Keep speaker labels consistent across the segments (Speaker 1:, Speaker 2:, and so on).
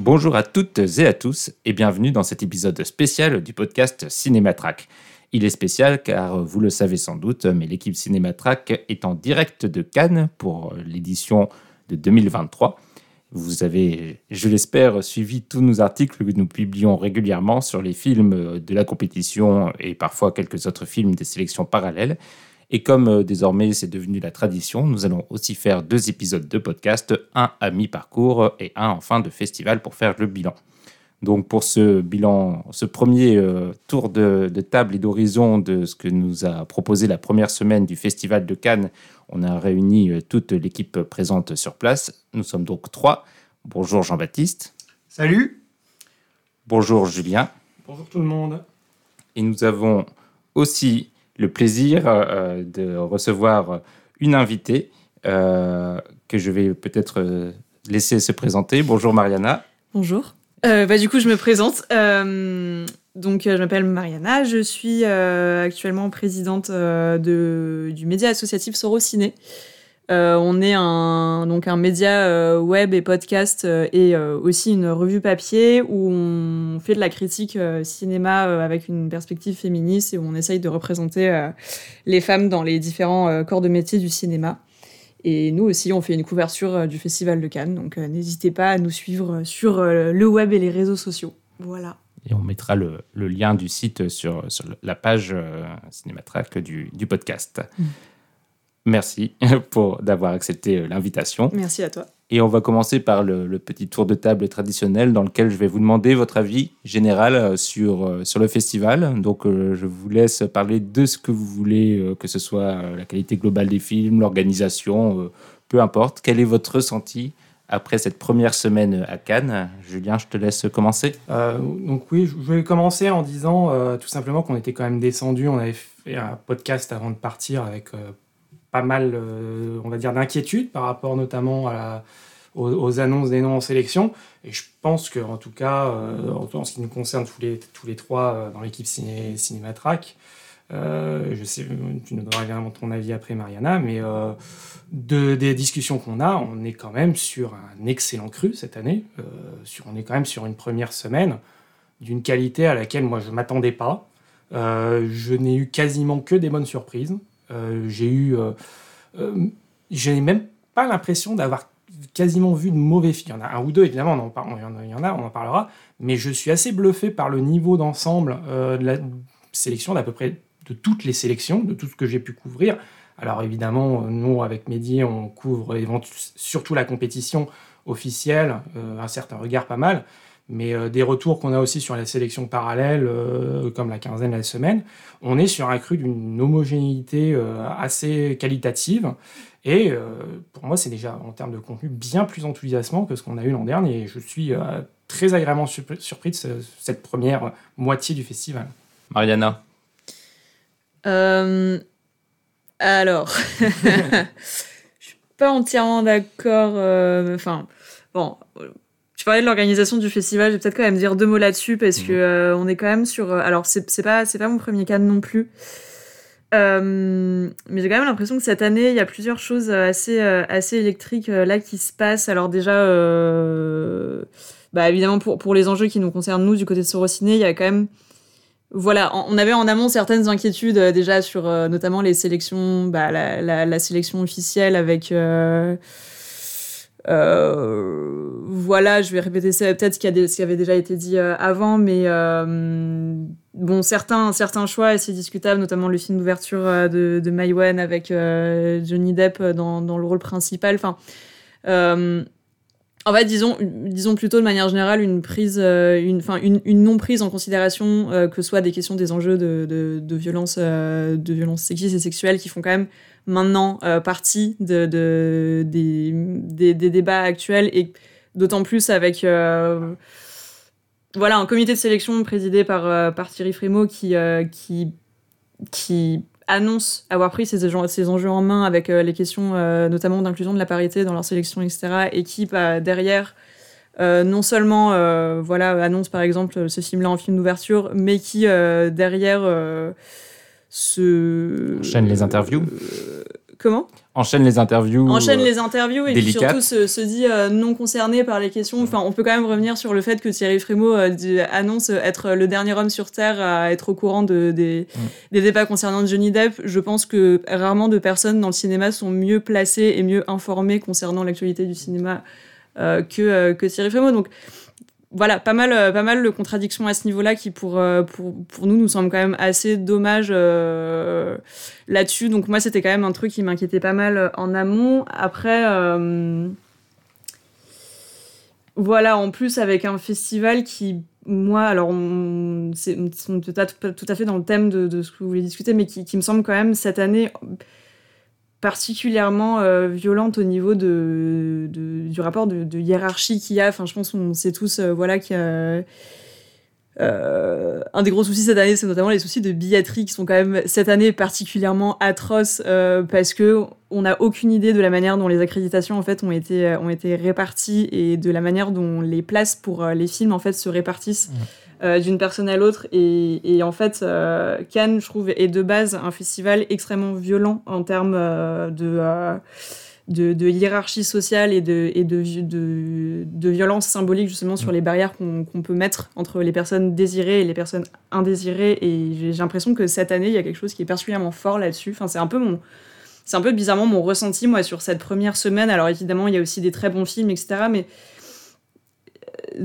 Speaker 1: Bonjour à toutes et à tous et bienvenue dans cet épisode spécial du podcast Cinématrack. Il est spécial car vous le savez sans doute, mais l'équipe Cinématrack est en direct de Cannes pour l'édition de 2023. Vous avez, je l'espère, suivi tous nos articles que nous publions régulièrement sur les films de la compétition et parfois quelques autres films des sélections parallèles. Et comme euh, désormais c'est devenu la tradition, nous allons aussi faire deux épisodes de podcast, un à mi-parcours et un en fin de festival pour faire le bilan. Donc pour ce bilan, ce premier euh, tour de, de table et d'horizon de ce que nous a proposé la première semaine du Festival de Cannes, on a réuni euh, toute l'équipe présente sur place. Nous sommes donc trois. Bonjour Jean-Baptiste.
Speaker 2: Salut.
Speaker 1: Bonjour Julien.
Speaker 2: Bonjour tout le monde.
Speaker 1: Et nous avons aussi le plaisir euh, de recevoir une invitée euh, que je vais peut-être euh, laisser se présenter. Bonjour Mariana.
Speaker 3: Bonjour. Euh, bah, du coup, je me présente. Euh, donc, euh, je m'appelle Mariana. Je suis euh, actuellement présidente euh, de, du média associatif Sorociné. Euh, on est un, donc un média euh, web et podcast euh, et aussi une revue papier où on fait de la critique cinéma avec une perspective féministe et où on essaye de représenter les femmes dans les différents corps de métier du cinéma. Et nous aussi, on fait une couverture du Festival de Cannes, donc n'hésitez pas à nous suivre sur le web et les réseaux sociaux. Voilà.
Speaker 1: Et on mettra le, le lien du site sur, sur la page Cinématrack du, du podcast.
Speaker 3: Mm.
Speaker 1: Merci pour d'avoir accepté euh, l'invitation.
Speaker 3: Merci à toi.
Speaker 1: Et on va commencer par le, le petit tour de table traditionnel dans lequel je vais vous demander votre avis général euh, sur, euh, sur le festival. Donc euh, je vous laisse parler de ce que vous voulez, euh, que ce soit la qualité globale des films, l'organisation, euh, peu importe. Quel est votre ressenti après cette première semaine à Cannes? Julien, je te laisse commencer.
Speaker 2: Euh, donc oui, je vais commencer en disant euh, tout simplement qu'on était quand même descendu. On avait fait un podcast avant de partir avec euh, pas mal, euh, on va dire, d'inquiétudes par rapport notamment aux, annonces des noms en sélection. Et je pense que en tout cas, euh, en, ce qui nous concerne tous les, tous les trois euh, dans l'équipe ciné, Cinématrack, je sais, tu nous donneras évidemment ton avis après, Mariana, mais de, des discussions qu'on a, on est quand même sur un excellent cru cette année. On est quand même sur une première semaine d'une qualité à laquelle moi je m'attendais pas. Je n'ai eu quasiment que des bonnes surprises. Euh, j'ai eu, euh, euh, je n'ai même pas l'impression d'avoir quasiment vu de mauvais films. Il y en a un ou deux évidemment, on en, il y en a- on en parlera. Mais je suis assez bluffé par le niveau d'ensemble de la sélection d'à peu près de toutes les sélections, de tout ce que j'ai pu couvrir. Alors évidemment, nous, avec Mehdi, on couvre surtout la compétition officielle, un certain regard pas mal, mais euh, des retours qu'on a aussi sur la sélection parallèle, euh, comme la quinzaine, la semaine, on est sur un cru d'une homogénéité euh, assez qualitative. Et euh, pour moi, c'est déjà en termes de contenu bien plus enthousiasmant que ce qu'on a eu l'an dernier. Et je suis euh, très agréablement surp- surpris de ce- cette première moitié du festival.
Speaker 1: Mariana.
Speaker 3: Euh, alors, je suis pas entièrement d'accord. euh, Enfin, bon, euh, tu parlais de l'organisation du festival. Je vais peut-être quand même dire deux mots là-dessus parce que euh, on est quand même sur. euh, Alors, c'est pas c'est pas mon premier cas non plus. Euh, mais j'ai quand même l'impression que cette année, il y a plusieurs choses assez, assez électriques là qui se passent. Alors déjà, euh, bah, évidemment, pour, pour les enjeux qui nous concernent, nous, du côté de Sorociné, il y a quand même... Voilà, on avait en amont certaines inquiétudes euh, déjà sur euh, notamment les sélections, bah, la, la, la sélection officielle avec... euh, euh, voilà, je vais répéter peut-être ce qui, a ce qui avait déjà été dit euh, avant, mais euh, bon, certains, certains choix assez discutables, notamment le film d'ouverture de, de Maïwen avec Johnny Depp dans, le rôle principal. Enfin, en fait, disons, disons plutôt de manière générale une prise, une, une, non prise en considération que ce soit des questions des enjeux de, de, de violence, de violence sexistes et sexuelles qui font quand même maintenant euh, partie de, de, des, débats actuels et d'autant plus avec euh, voilà, un comité de sélection présidé par, euh, par Thierry Frémaux qui, qui, qui annonce avoir pris ces, ces enjeux en main avec les questions notamment d'inclusion de la parité dans leur sélection, etc. Et qui, bah, derrière, non seulement voilà, annonce par exemple ce film-là en film d'ouverture, mais qui, derrière, se...
Speaker 1: Enchaîne les interviews.
Speaker 3: Euh, comment?
Speaker 1: Enchaîne les interviews.
Speaker 3: enchaîne
Speaker 1: euh,
Speaker 3: les interviews et puis surtout se, se dit euh, non concerné par les questions. Enfin, on peut quand même revenir sur le fait que Thierry Frémaux euh, dit- annonce être le dernier homme sur Terre à être au courant de, des, des débats concernant Johnny Depp. Je pense que rarement de personnes dans le cinéma sont mieux placées et mieux informées concernant l'actualité du cinéma euh, que, euh, que Thierry Frémaux. Donc voilà, pas mal, euh, pas mal de contradictions à ce niveau-là qui, pour, euh, nous, nous semblent quand même assez dommage euh, là-dessus. Donc, moi, c'était quand même un truc qui m'inquiétait pas mal en amont. Après, voilà, en plus, avec un festival qui, moi, alors, c'est tout à, fait dans le thème de, de ce que vous voulez discuter, mais qui, qui me semble quand même cette année particulièrement euh, violente au niveau de, du rapport de, hiérarchie qu'il y a. Enfin, je pense qu'on sait tous, euh, voilà, qu'il euh, des gros soucis cette année, c'est notamment les soucis de billetterie qui sont quand même cette année particulièrement atroces euh, parce que on n'a aucune idée de la manière dont les accréditations en fait ont été ont été réparties et de la manière dont les places pour les films en fait se répartissent euh, d'une personne à l'autre et, et en fait euh, Cannes je trouve est de base un festival extrêmement violent en termes euh, de de, de hiérarchie sociale et de, et de, vi- de, de violence symbolique justement sur les barrières qu'on peut mettre entre les personnes désirées et les personnes indésirées. Et j'ai l'impression que cette année, il y a quelque chose qui est particulièrement fort là-dessus. Enfin, c'est un peu mon... C'est un peu bizarrement mon ressenti, moi, sur cette première semaine. Alors, évidemment, il y a aussi des très bons films, etc. Mais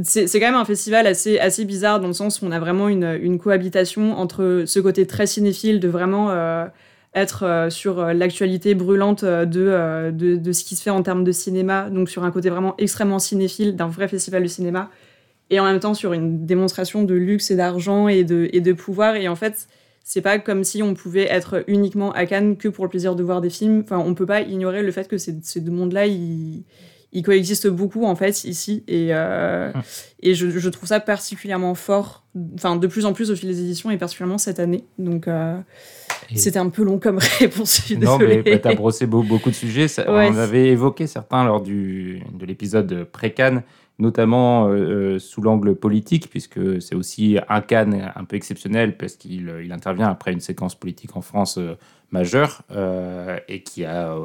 Speaker 3: c'est quand même un festival assez, assez bizarre dans le sens où on a vraiment une, cohabitation entre ce côté très cinéphile de vraiment euh, être euh, sur euh, l'actualité brûlante de, de, de ce qui se fait en termes de cinéma, donc sur un côté vraiment extrêmement cinéphile d'un vrai festival de cinéma, et en même temps sur une démonstration de luxe et d'argent et de, et de pouvoir. Et en fait, c'est pas comme si on pouvait être uniquement à Cannes que pour le plaisir de voir des films. Enfin, on peut pas ignorer le fait que ces, ces deux mondes-là, ils, ils coexistent beaucoup en fait ici. Et, euh, et je, je trouve ça particulièrement fort, enfin de plus en plus au fil des éditions et particulièrement cette année. Donc euh,
Speaker 1: Et-
Speaker 3: c'était un peu long comme réponse. Je suis
Speaker 1: Non, mais bah, t'as brossé beau- beaucoup de sujets. Ça-
Speaker 3: Ouais.
Speaker 1: On avait évoqué certains lors du, de l'épisode pré-Cannes, notamment euh, sous l'angle politique, puisque c'est aussi un Cannes un peu exceptionnel, parce qu'il il intervient après une séquence politique en France majeure, et qui a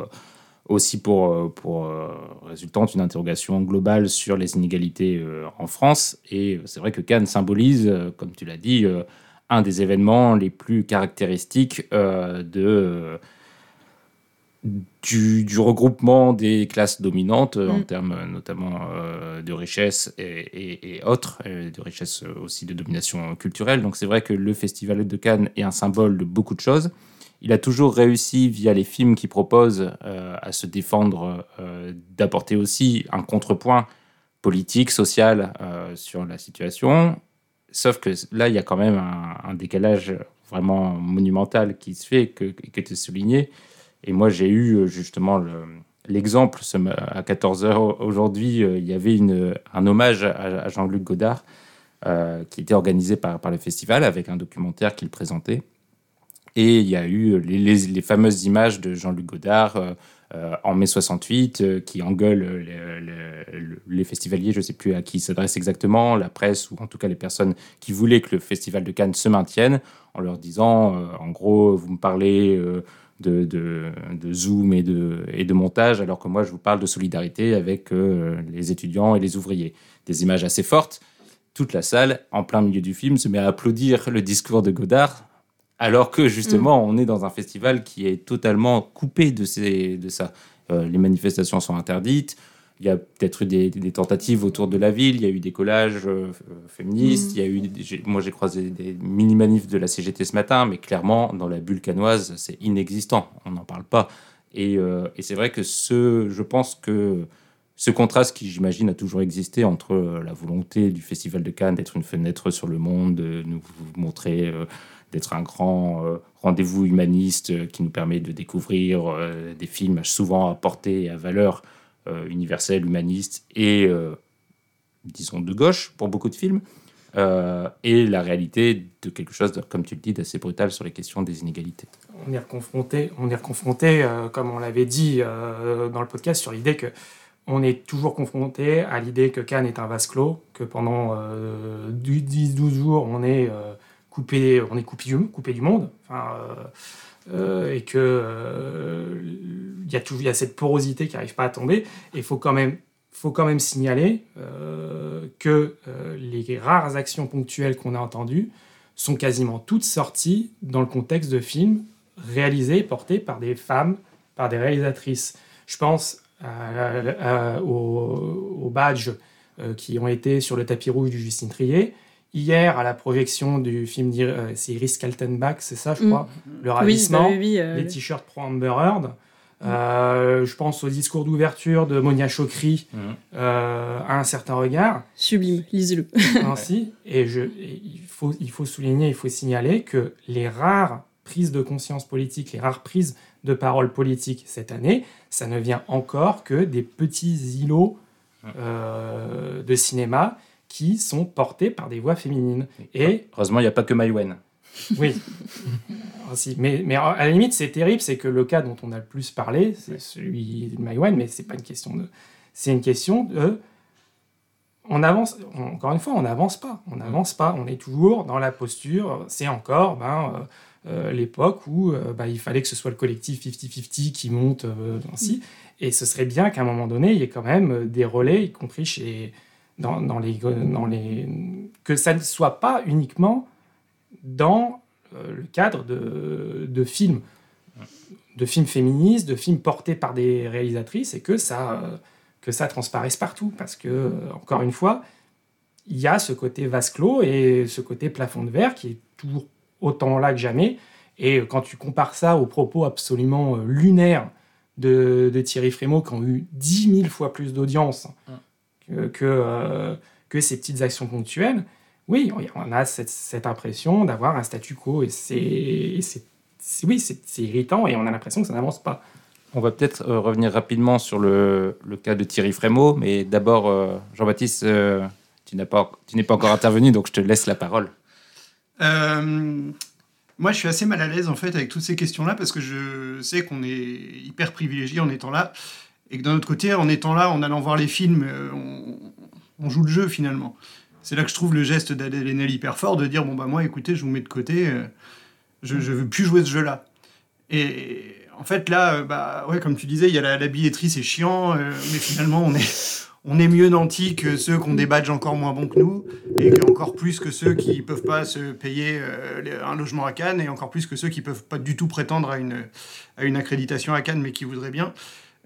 Speaker 1: aussi pour, euh, pour euh, résultante une interrogation globale sur les inégalités euh, en France. Et c'est vrai que Cannes symbolise, comme tu l'as dit, un des événements les plus caractéristiques de, du, du regroupement des classes dominantes en
Speaker 3: Mm.
Speaker 1: termes notamment euh, de richesse et, et- et autres, de richesse aussi de domination culturelle. Donc c'est vrai que le Festival de Cannes est un symbole de beaucoup de choses. Il a toujours réussi, via les films qu'il propose, euh, à se défendre, euh, d'apporter aussi un contrepoint politique, social euh, sur la situation. Sauf que là, il y a quand même un, décalage vraiment monumental qui se fait, que, que tu souligné. Et moi, j'ai eu justement le- l'exemple à 14h aujourd'hui. Il y avait un hommage à, Jean-Luc Godard qui était organisé par le festival avec un documentaire qu'il présentait. Et il y a eu les, fameuses images de Jean-Luc Godard euh, euh, en mai 68 euh, qui engueule les, festivaliers, je ne sais plus à qui s'adresse exactement, la presse ou en tout cas les personnes qui voulaient que le festival de Cannes se maintienne en leur disant, euh, en gros, vous me parlez de, Zoom et de, montage alors que moi je vous parle de solidarité avec les étudiants et les ouvriers. Des images assez fortes. Toute la salle, en plein milieu du film, se met à applaudir le discours de Godard alors que justement, on est dans un festival qui est totalement coupé de, ces, de ça. Euh, les manifestations sont interdites. Il y a peut-être eu des, des tentatives autour de la ville. Il y a eu des collages euh, féministes.
Speaker 3: Mhm.
Speaker 1: Il y a eu, des- moi, j'ai croisé des mini-manifs de la CGT ce matin, mais clairement, dans la bulle canoise, c'est inexistant. On n'en parle pas. Et, euh, et c'est vrai que ce, je pense que ce contraste qui, j'imagine, a toujours existé entre la volonté du Festival de Cannes d'être une fenêtre sur le monde, de nous montrer, d'être un grand euh, rendez-vous humaniste euh, qui nous permet de découvrir euh, des films souvent à portée et à valeur euh, universelle, humaniste et, euh, disons, de gauche pour beaucoup de films. euh, et la réalité de quelque chose, comme tu le dis, d'assez brutal sur les questions des inégalités.
Speaker 2: On est reconfronté, on est reconfronté euh, comme on l'avait dit euh, dans le podcast, sur l'idée que on est toujours confronté à l'idée que Cannes est un vase clos, que pendant 10-12 jours, on est, on est coupé, du, monde, enfin, et que il y, a toujours, y a cette porosité qui n'arrive pas à tomber. Et il faut quand même signaler euh, que euh, les rares actions ponctuelles qu'on a entendues sont quasiment toutes sorties dans le contexte de films réalisés et portés par des femmes, par des réalisatrices. Je pense aux, badges euh, qui ont été sur le tapis rouge du Justine Trier. Hier, à la projection du film, c'est Iris Kaltenbach, c'est ça, je mm. crois, Le Ravissement, bah les t-shirts pro Amber Heard. Euh, je pense au discours d'ouverture de Monia Chokri euh, à un certain regard.
Speaker 3: Sublime, lisez-le.
Speaker 2: Ainsi, et, je, il, faut, il faut souligner, il faut signaler que les rares prises de conscience politique, les rares prises de parole politique cette année, ça ne vient encore que des petits îlots euh, de cinéma qui sont portés par des voix féminines. Et
Speaker 1: heureusement, il n'y a pas que Maïwen.
Speaker 2: Oui. Mais, mais à la limite, c'est terrible, c'est que le cas dont on a le plus parlé, c'est celui de Maïwan, mais c'est pas une question de. C'est une question de. On avance, encore une fois, on n'avance pas. On n'avance pas. On est toujours dans la posture. C'est encore ben, euh, euh, l'époque où euh, ben, il fallait que ce soit le collectif 50-50 qui monte ainsi. Et ce serait bien qu'à un moment donné, il y ait quand même des relais, y compris chez, que ça ne soit pas uniquement dans euh, le cadre de, films, de films féministes, de films portés par des réalisatrices, et que ça, euh, transparaisse partout. Parce que, euh, encore une fois, il y a ce côté vase clos et ce côté plafond de verre qui est toujours autant là que jamais. Et quand tu compares ça aux propos absolument lunaires de, de Thierry Frémaux, qui ont eu 10 000 fois plus d'audience que, que, que, ces petites actions ponctuelles, oui, on a cette, impression d'avoir un statu quo et c'est, oui, c'est irritant et on a l'impression que ça n'avance pas.
Speaker 1: On va peut-être euh, revenir rapidement sur le, cas de Thierry Frémaux, mais d'abord, euh, Jean-Baptiste, euh, tu n'es pas, pas encore intervenu, donc je te laisse la parole.
Speaker 4: moi, je suis assez mal à l'aise en fait avec toutes ces questions-là parce que je sais qu'on est hyper privilégié en étant là et que d'un autre côté, en étant là, en allant voir les films, on, on joue le jeu finalement. C'est là que je trouve le geste d'Adèle hyper fort de dire bon bah moi écoutez je vous mets de côté euh, je, je veux plus jouer ce jeu là et en fait là euh, bah ouais comme tu disais il y a la, billetterie c'est chiant euh, mais finalement on est on est mieux nantis que ceux qui ont des badges encore moins bons que nous et encore plus que ceux qui peuvent pas se payer un logement à Cannes et encore plus que ceux qui peuvent pas du tout prétendre à une à une accréditation à Cannes mais qui voudraient bien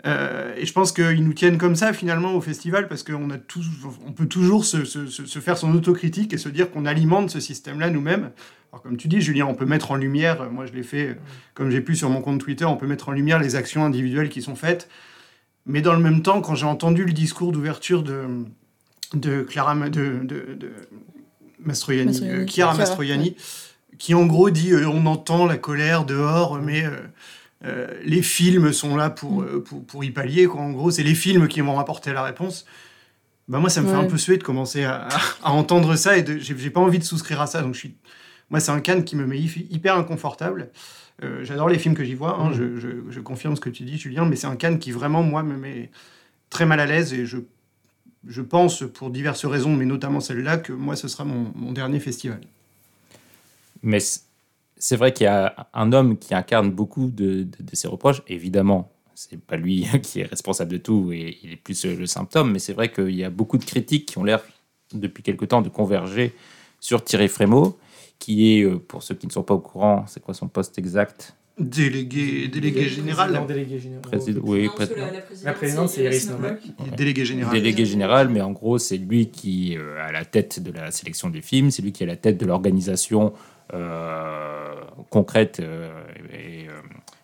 Speaker 4: euh, et je pense qu'ils nous tiennent comme ça finalement au festival parce qu'on a on peut toujours se, se, faire son autocritique et se dire qu'on alimente ce système-là nous-mêmes. Alors comme tu dis, Julien, on peut mettre en lumière, moi je l'ai fait comme j'ai pu sur mon compte Twitter, on peut mettre en lumière les actions individuelles qui sont faites. Mais dans le même temps, quand j'ai entendu le discours d'ouverture de, de Clara de, de, de Mastroianni, euh, Chiara Mastroianni, qui en gros dit euh, on entend la colère dehors, mais euh, les films sont là pour, euh, pour, pour, y pallier. Quoi. En gros, c'est les films qui vont rapporter la réponse. Bah, moi, ça me fait un peu suer de commencer à, à entendre ça et j'ai pas envie de souscrire à ça. Donc, je suis, moi, c'est un can qui me met hyper inconfortable. Euh, j'adore les films que j'y vois, hein. mm. je, je, je, confirme ce que tu dis, Julien, mais c'est un can qui vraiment, moi, me met très mal à l'aise et je, je pense, pour diverses raisons, mais notamment celle-là, que moi, ce sera mon, mon dernier festival.
Speaker 1: Mais c'est vrai qu'il y a un homme qui incarne beaucoup de, de, ces reproches. Évidemment, c'est pas lui qui est responsable de tout et il est plus le symptôme, mais c'est vrai qu'il y a beaucoup de critiques qui ont l'air depuis quelque temps de converger sur Thierry Frémaux, qui est, euh, pour ceux qui ne sont pas au courant, c'est quoi son poste exact?
Speaker 4: Délégué, délégué général.
Speaker 2: Délégué général.
Speaker 1: oui,
Speaker 2: la, présidente, c'est Iris
Speaker 4: Délégué général.
Speaker 1: Délégué général, mais en gros, c'est lui qui est euh, à la tête de la sélection des films, c'est lui qui est à la tête de l'organisation euh, concrète euh, et euh,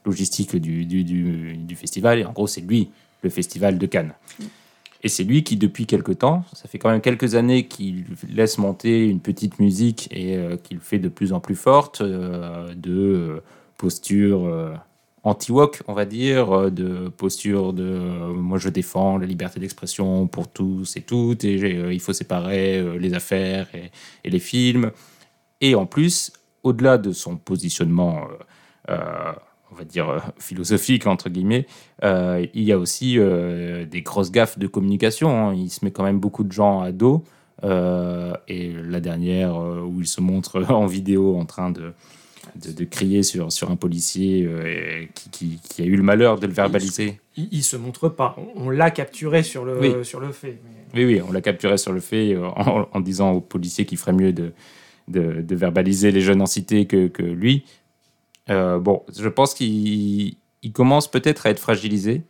Speaker 1: logistique du, du, festival. Et en gros, c'est lui, le festival de Cannes. Et c'est lui qui, depuis quelque temps, ça fait quand même quelques années qu'il laisse monter une petite musique et qu'il fait de plus en plus forte, de posture anti-wok, on va dire, euh, de posture de euh, moi je défends la liberté d'expression pour tous et toutes, et euh, il faut séparer euh, les affaires et les films. Et en plus, au-delà de son positionnement, euh, euh, on va dire, euh, philosophique, entre guillemets, euh, il y a aussi euh, des grosses gaffes de communication. hein. Il se met quand même beaucoup de gens à dos. Et la dernière, où il se montre en vidéo en train de, de, de crier sur, sur un policier euh, qui, qui- qui a eu le malheur de le verbaliser.
Speaker 2: Il, il se montre pas. On, on l'a capturé sur le,
Speaker 1: Oui.
Speaker 2: sur le fait. mais-
Speaker 1: Oui, oui, on l'a capturé sur le fait euh, en, en disant aux policiers qu'il ferait mieux de, de, de verbaliser les jeunes en cité que, que lui. Euh, bon, je pense qu'il il commence peut-être à être fragilisé.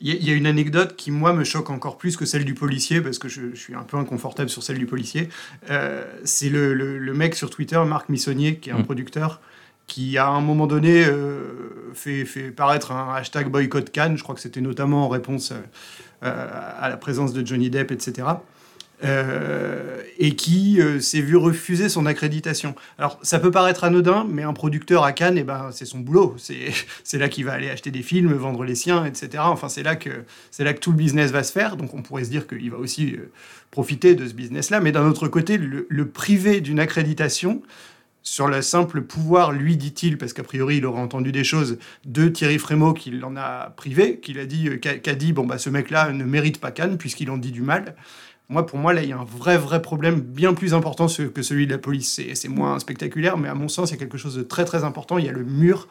Speaker 4: Il y, a- une anecdote qui, moi, me choque encore plus que celle du policier, parce que je, je suis un peu inconfortable sur celle du policier. Euh, c'est le, le- le mec sur Twitter, Marc Missonnier, qui est un
Speaker 1: Mm.
Speaker 4: producteur, qui, à un moment donné, euh, fait, fait paraître un hashtag boycott Cannes. Je crois que c'était notamment en réponse à la présence de Johnny Depp, etc. Euh, et qui euh, s'est vu refuser son accréditation. Alors, ça peut paraître anodin, mais un producteur à Cannes, eh ben, c'est son boulot. C'est là qu'il va aller acheter des films, vendre les siens, etc. Enfin, c'est là que là que tout le business va se faire. Donc, on pourrait se dire qu'il va aussi euh, profiter de ce business-là. Mais d'un autre côté, le, le privé d'une accréditation sur le simple pouvoir, lui dit-il, parce qu'a priori il aurait entendu des choses de Thierry Frémaux qui l'en a privé, qu'il a dit, qu'a qu'a dit, bon bah ce mec-là ne mérite pas Cannes puisqu'il en dit du mal. Moi, pour moi, là, il y a un vrai, vrai problème bien plus important que celui de la police. C'est moins spectaculaire, mais à mon sens, il y a quelque chose de très, très important. Il y a le mur,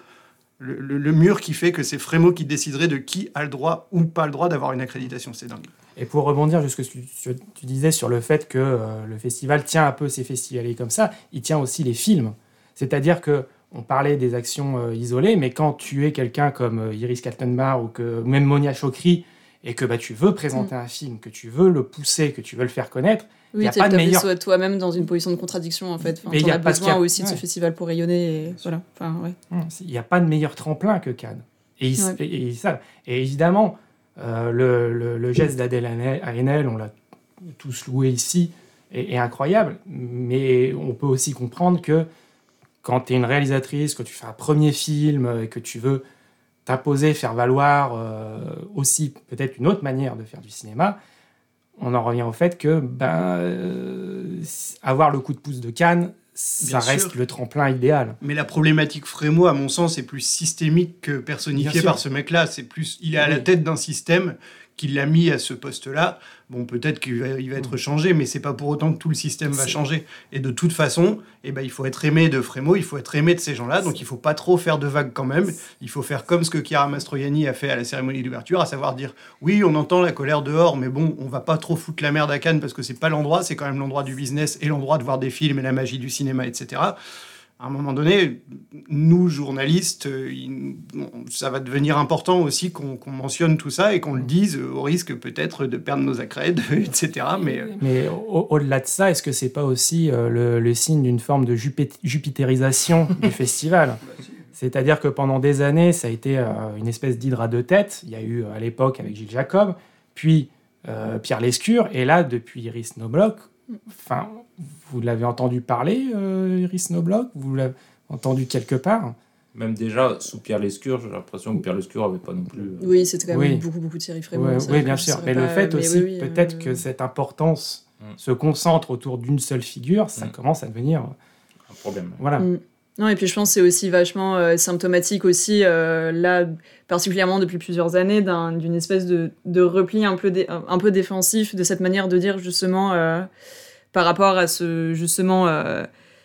Speaker 4: le, mur qui fait que c'est Frémaux qui déciderait de qui a le droit ou pas le droit d'avoir une accréditation. C'est dingue.
Speaker 2: Et pour rebondir sur ce que tu disais sur le fait que euh, le festival tient un peu ses festivaliers comme ça, il tient aussi les films. C'est-à-dire que on parlait des actions euh, isolées, mais quand tu es quelqu'un comme euh, Iris Kaltenbach ou que même Monia Chokri et que bah, tu veux présenter un film, que tu veux le pousser, que tu veux le faire connaître, il
Speaker 3: Oui,
Speaker 2: n'y a pas de meilleur.
Speaker 3: toi-même dans une position de contradiction en fait. Enfin,
Speaker 2: Mais il y a
Speaker 3: as
Speaker 2: parce qu'il y
Speaker 3: besoin aussi de ce festival pour rayonner. Et voilà. Enfin, ouais.
Speaker 2: Il n'y a pas de meilleur tremplin que Cannes. Et, ils-
Speaker 3: Ouais.
Speaker 2: et- et ils savent. Et évidemment, euh, le, le- le geste d'Adèle Haenel, on l'a tous loué ici, est, est incroyable. Mais on peut aussi comprendre que quand tu es une réalisatrice, que tu fais un premier film et que tu veux t'imposer, faire valoir euh, aussi peut-être une autre manière de faire du cinéma, on en revient au fait que ben, euh, avoir le coup de pouce de Cannes, ça
Speaker 4: Bien
Speaker 2: reste
Speaker 4: sûr.
Speaker 2: le tremplin idéal.
Speaker 4: Mais la problématique Frémo, à mon sens, est plus systémique que personnifiée par ce mec-là. C'est plus, il est à la tête d'un système qui l'a mis à ce poste-là. Bon, peut-être qu'il va, il va être changé, mais c'est pas pour autant que tout le système va
Speaker 2: Mm.
Speaker 4: Changer. Et de toute façon, eh ben, il faut être aimé de Frémo, il faut être aimé de ces gens-là. Donc, il faut pas trop faire de vagues quand même. Il faut faire comme ce que Chiara Mastroianni a fait à la cérémonie d'ouverture, à savoir dire oui, on entend la colère dehors, mais bon, on va pas trop foutre la merde à Cannes parce que c'est pas l'endroit, c'est quand même l'endroit du business et l'endroit de voir des films et la magie du cinéma, etc à un moment donné, nous, journalistes, euh, il- bon, ça va devenir important aussi qu'on mentionne tout ça et qu'on le dise au risque peut-être de perdre nos accrèdes, etc. Mais
Speaker 2: Mais au- au-delà de ça, est-ce que c'est pas aussi euh, le, le signe d'une forme de jupitérisation du festival? C'est-à-dire que pendant des années, ça a été euh, une espèce d'hydre à deux têtes. Il y a eu à l'époque avec Gilles Jacob, puis euh, Pierre Lescure, et là, depuis Iris Nobloch, enfin, vous l'avez entendu parler, euh, Iris Nobloch Vous l'avez entendu quelque part?
Speaker 1: Même déjà, sous Pierre Lescure, j'ai l'impression que Pierre Lescure avait pas non plus. euh,
Speaker 3: Oui, c'était quand même
Speaker 2: Oui.
Speaker 3: beaucoup, beaucoup Thierry.
Speaker 2: Ouais,
Speaker 3: ça,
Speaker 2: oui, bien sûr. Mais le fait
Speaker 3: mais
Speaker 2: aussi,
Speaker 3: oui, oui,
Speaker 2: peut-être
Speaker 3: euh,
Speaker 2: que cette importance
Speaker 1: Mm.
Speaker 2: se concentre autour d'une seule figure, ça
Speaker 1: Mm.
Speaker 2: commence à devenir.
Speaker 1: un problème.
Speaker 2: Voilà.
Speaker 3: Non, et puis je pense que c'est aussi vachement euh, symptomatique aussi, euh, là, particulièrement depuis plusieurs années, d'un- d'une espèce de, repli un peu, un peu défensif de cette manière de dire justement euh, par rapport à ce, justement,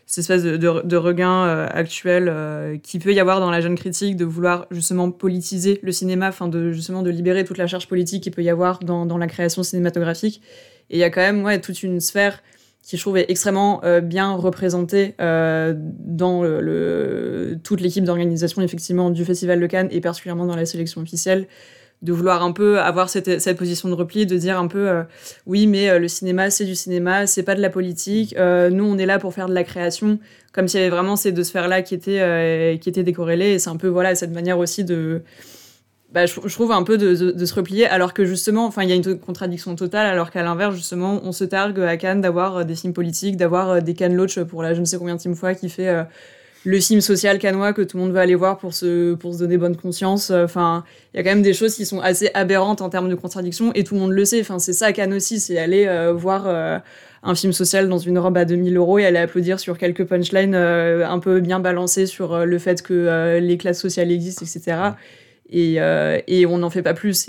Speaker 3: cette espèce de, regain actuel qui peut y avoir dans la jeune critique de vouloir justement politiser le cinéma, afin de justement de libérer toute la charge politique qu'il peut y avoir dans, dans la création cinématographique. Et il y a quand même ouais, toute une sphère qui je trouve est extrêmement euh, bien représentée euh, dans toute l'équipe d'organisation effectivement du Festival de Cannes et particulièrement dans la sélection officielle de vouloir un peu avoir cette, position de repli, de dire un peu euh, oui mais le cinéma c'est du cinéma, c'est pas de la politique, nous on est là pour faire de la création, comme s'il y avait vraiment ces deux sphères là qui étaient qui étaient décorrélées. Et c'est un peu voilà cette manière aussi de bah, je, trouve un peu de, se replier, alors que justement, enfin, il y a une contradiction totale, alors qu'à l'inverse, justement, on se targue à Cannes d'avoir euh, des films politiques, d'avoir euh, des Cannes Loach pour la je ne sais combien de fois qui fait euh, le film social canois que tout le monde va aller voir pour se, pour se donner bonne conscience. Enfin, il y a quand même des choses qui sont assez aberrantes en termes de contradiction et tout le monde le sait. Enfin, c'est ça Cannes aussi, c'est aller voir un film social dans une robe à 2000 euros et aller applaudir sur quelques punchlines un peu bien balancées sur le fait que les classes sociales existent, etc. Et, et on n'en fait pas plus.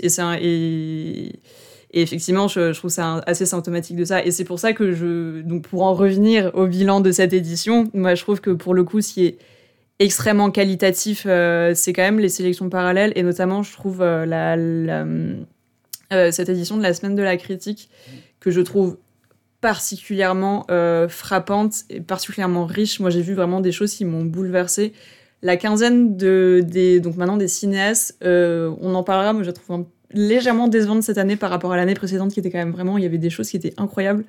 Speaker 3: Et effectivement, je, trouve ça assez symptomatique de ça. Et c'est pour ça que je. Donc, pour en revenir au bilan de cette édition, moi, je trouve que pour le coup, ce qui est extrêmement qualitatif, euh, c'est quand même les sélections parallèles. Et notamment, je trouve euh, euh, cette édition de la semaine de la critique que je trouve particulièrement euh, frappante et particulièrement riche. Moi, j'ai vu vraiment des choses qui m'ont bouleversée. La quinzaine de, des, donc maintenant des cinéastes, on en parlera, mais je trouve légèrement décevante cette année par rapport à l'année précédente qui était quand même vraiment, il y avait des choses qui étaient incroyables.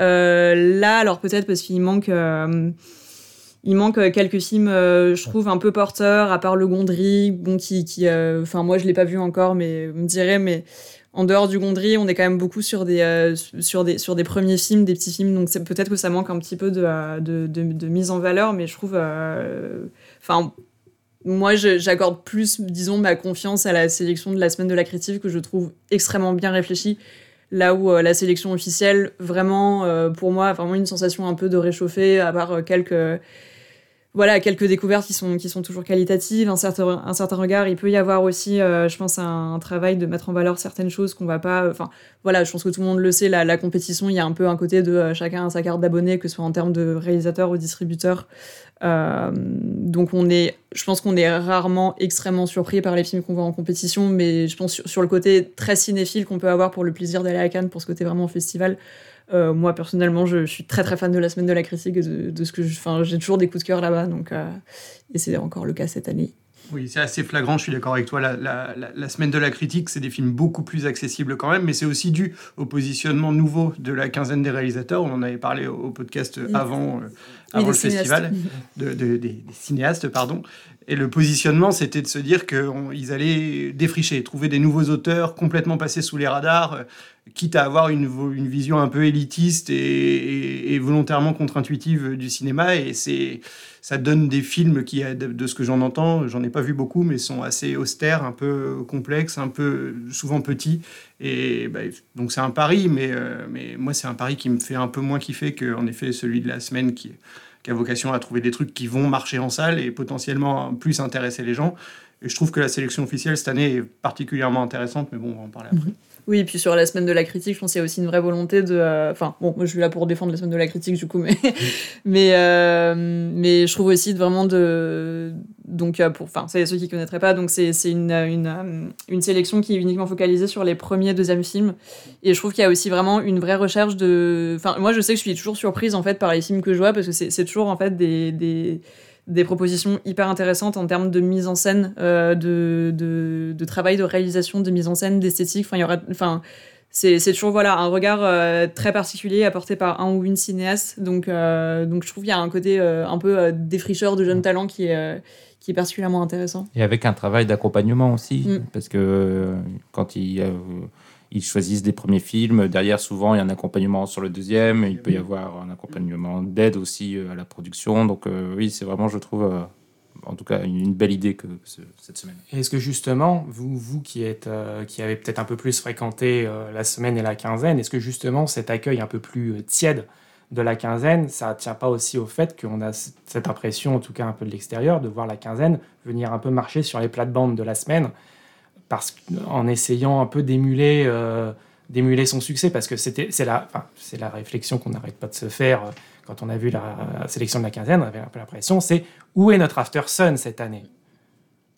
Speaker 3: Euh, là, alors peut-être parce qu'il manque, euh, il manque quelques films, euh, je trouve un peu porteurs, à part le Gondry, bon qui, enfin moi je l'ai pas vu encore, mais me dirait, mais en dehors du Gondry, on est quand même beaucoup sur des, sur des, sur des premiers films, des petits films, donc peut-être que ça manque un petit peu de, de mise en valeur, mais je trouve, enfin moi, j'accorde plus, disons, ma confiance à la sélection de la semaine de la critique que je trouve extrêmement bien réfléchie. Là où euh, la sélection officielle, vraiment, euh, pour moi, a vraiment une sensation un peu de réchauffer, à part euh, quelques, voilà, quelques découvertes qui sont, qui sont toujours qualitatives, un certain, un certain regard. Il peut y avoir aussi, je pense, un, travail de mettre en valeur certaines choses qu'on va pas. Enfin, voilà, je pense que tout le monde le sait, la, la compétition, il y a un peu un côté de chacun a sa carte d'abonné, que ce soit en termes de réalisateur ou distributeur. Euh, donc on est, je pense qu'on est rarement extrêmement surpris par les films qu'on voit en compétition, mais je pense sur, le côté très cinéphile qu'on peut avoir pour le plaisir d'aller à Cannes, pour ce côté vraiment festival. Euh, moi personnellement, je, suis très très fan de la semaine de la critique, de, de ce que, enfin, j'ai toujours des coups de cœur là-bas, donc euh, et c'est encore le cas cette année.
Speaker 4: Oui, c'est assez flagrant, je suis d'accord avec toi. La, la, la, semaine de la critique, c'est des films beaucoup plus accessibles quand même, mais c'est aussi dû au positionnement nouveau de la quinzaine des réalisateurs. On en avait parlé au, podcast avant, avant le festival, de, de, des, cinéastes, pardon. Et le positionnement, c'était de se dire qu'ils allaient défricher, trouver des nouveaux auteurs complètement passés sous les radars, euh, quitte à avoir une, une vision un peu élitiste et, et, et volontairement contre-intuitive du cinéma. Et c'est ça donne des films qui, de ce que j'en entends, j'en ai pas vu beaucoup, mais sont assez austères, un peu complexes, un peu souvent petits. Et bah, donc c'est un pari, mais, euh, mais moi c'est un pari qui me fait un peu moins kiffer qu'en effet celui de la semaine qui, qui a vocation à trouver des trucs qui vont marcher en salle et potentiellement plus intéresser les gens. Et je trouve que la sélection officielle cette année est particulièrement intéressante, mais bon, on va en parler après.
Speaker 3: Mhm. Oui, et puis sur la semaine de la critique, je pense qu'il y a aussi une vraie volonté de. Euh, enfin, bon, moi je suis là pour défendre la semaine de la critique, du coup, mais, mais, euh, mais je trouve aussi vraiment de. Donc, euh, pour. Enfin, c'est ceux qui ne connaîtraient pas, donc c'est une, une, une, sélection qui est uniquement focalisée sur les premiers et deuxièmes films. Et je trouve qu'il y a aussi vraiment une vraie recherche de. Enfin, moi je sais que je suis toujours surprise en fait par les films que je vois parce que c'est toujours en fait des, des des propositions hyper intéressantes en termes de mise en scène, euh, de, de, de, travail de réalisation, de mise en scène, d'esthétique. Enfin, il y aura, enfin, c'est, c'est toujours voilà un regard euh, très particulier apporté par un ou une cinéaste. Donc, euh, donc je trouve qu'il y a un côté un peu défricheur de jeunes mm. talents qui est qui est particulièrement intéressant.
Speaker 1: Et avec un travail d'accompagnement aussi, mm. parce que quand il ils choisissent des premiers films. Derrière, souvent, il y a un accompagnement sur le deuxième. Il peut y avoir un accompagnement d'aide aussi euh, à la production. Donc, euh, oui, c'est vraiment, je trouve, euh, en tout cas, une belle idée que cette semaine.
Speaker 2: Est-ce que justement, vous, vous qui, êtes, qui avez peut-être un peu plus fréquenté la semaine et la quinzaine, est-ce que justement cet accueil un peu plus tiède de la quinzaine, ça ne tient pas aussi au fait qu'on a cette impression, en tout cas un peu de l'extérieur, de voir la quinzaine venir un peu marcher sur les plates-bandes de la semaine parce en essayant un peu d'émuler euh, d'émuler son succès parce que c'était c'est la c'est la réflexion qu'on n'arrête pas de se faire euh, quand on a vu la, sélection de la quinzaine on avait un peu l'impression c'est où est notre After Sun cette année?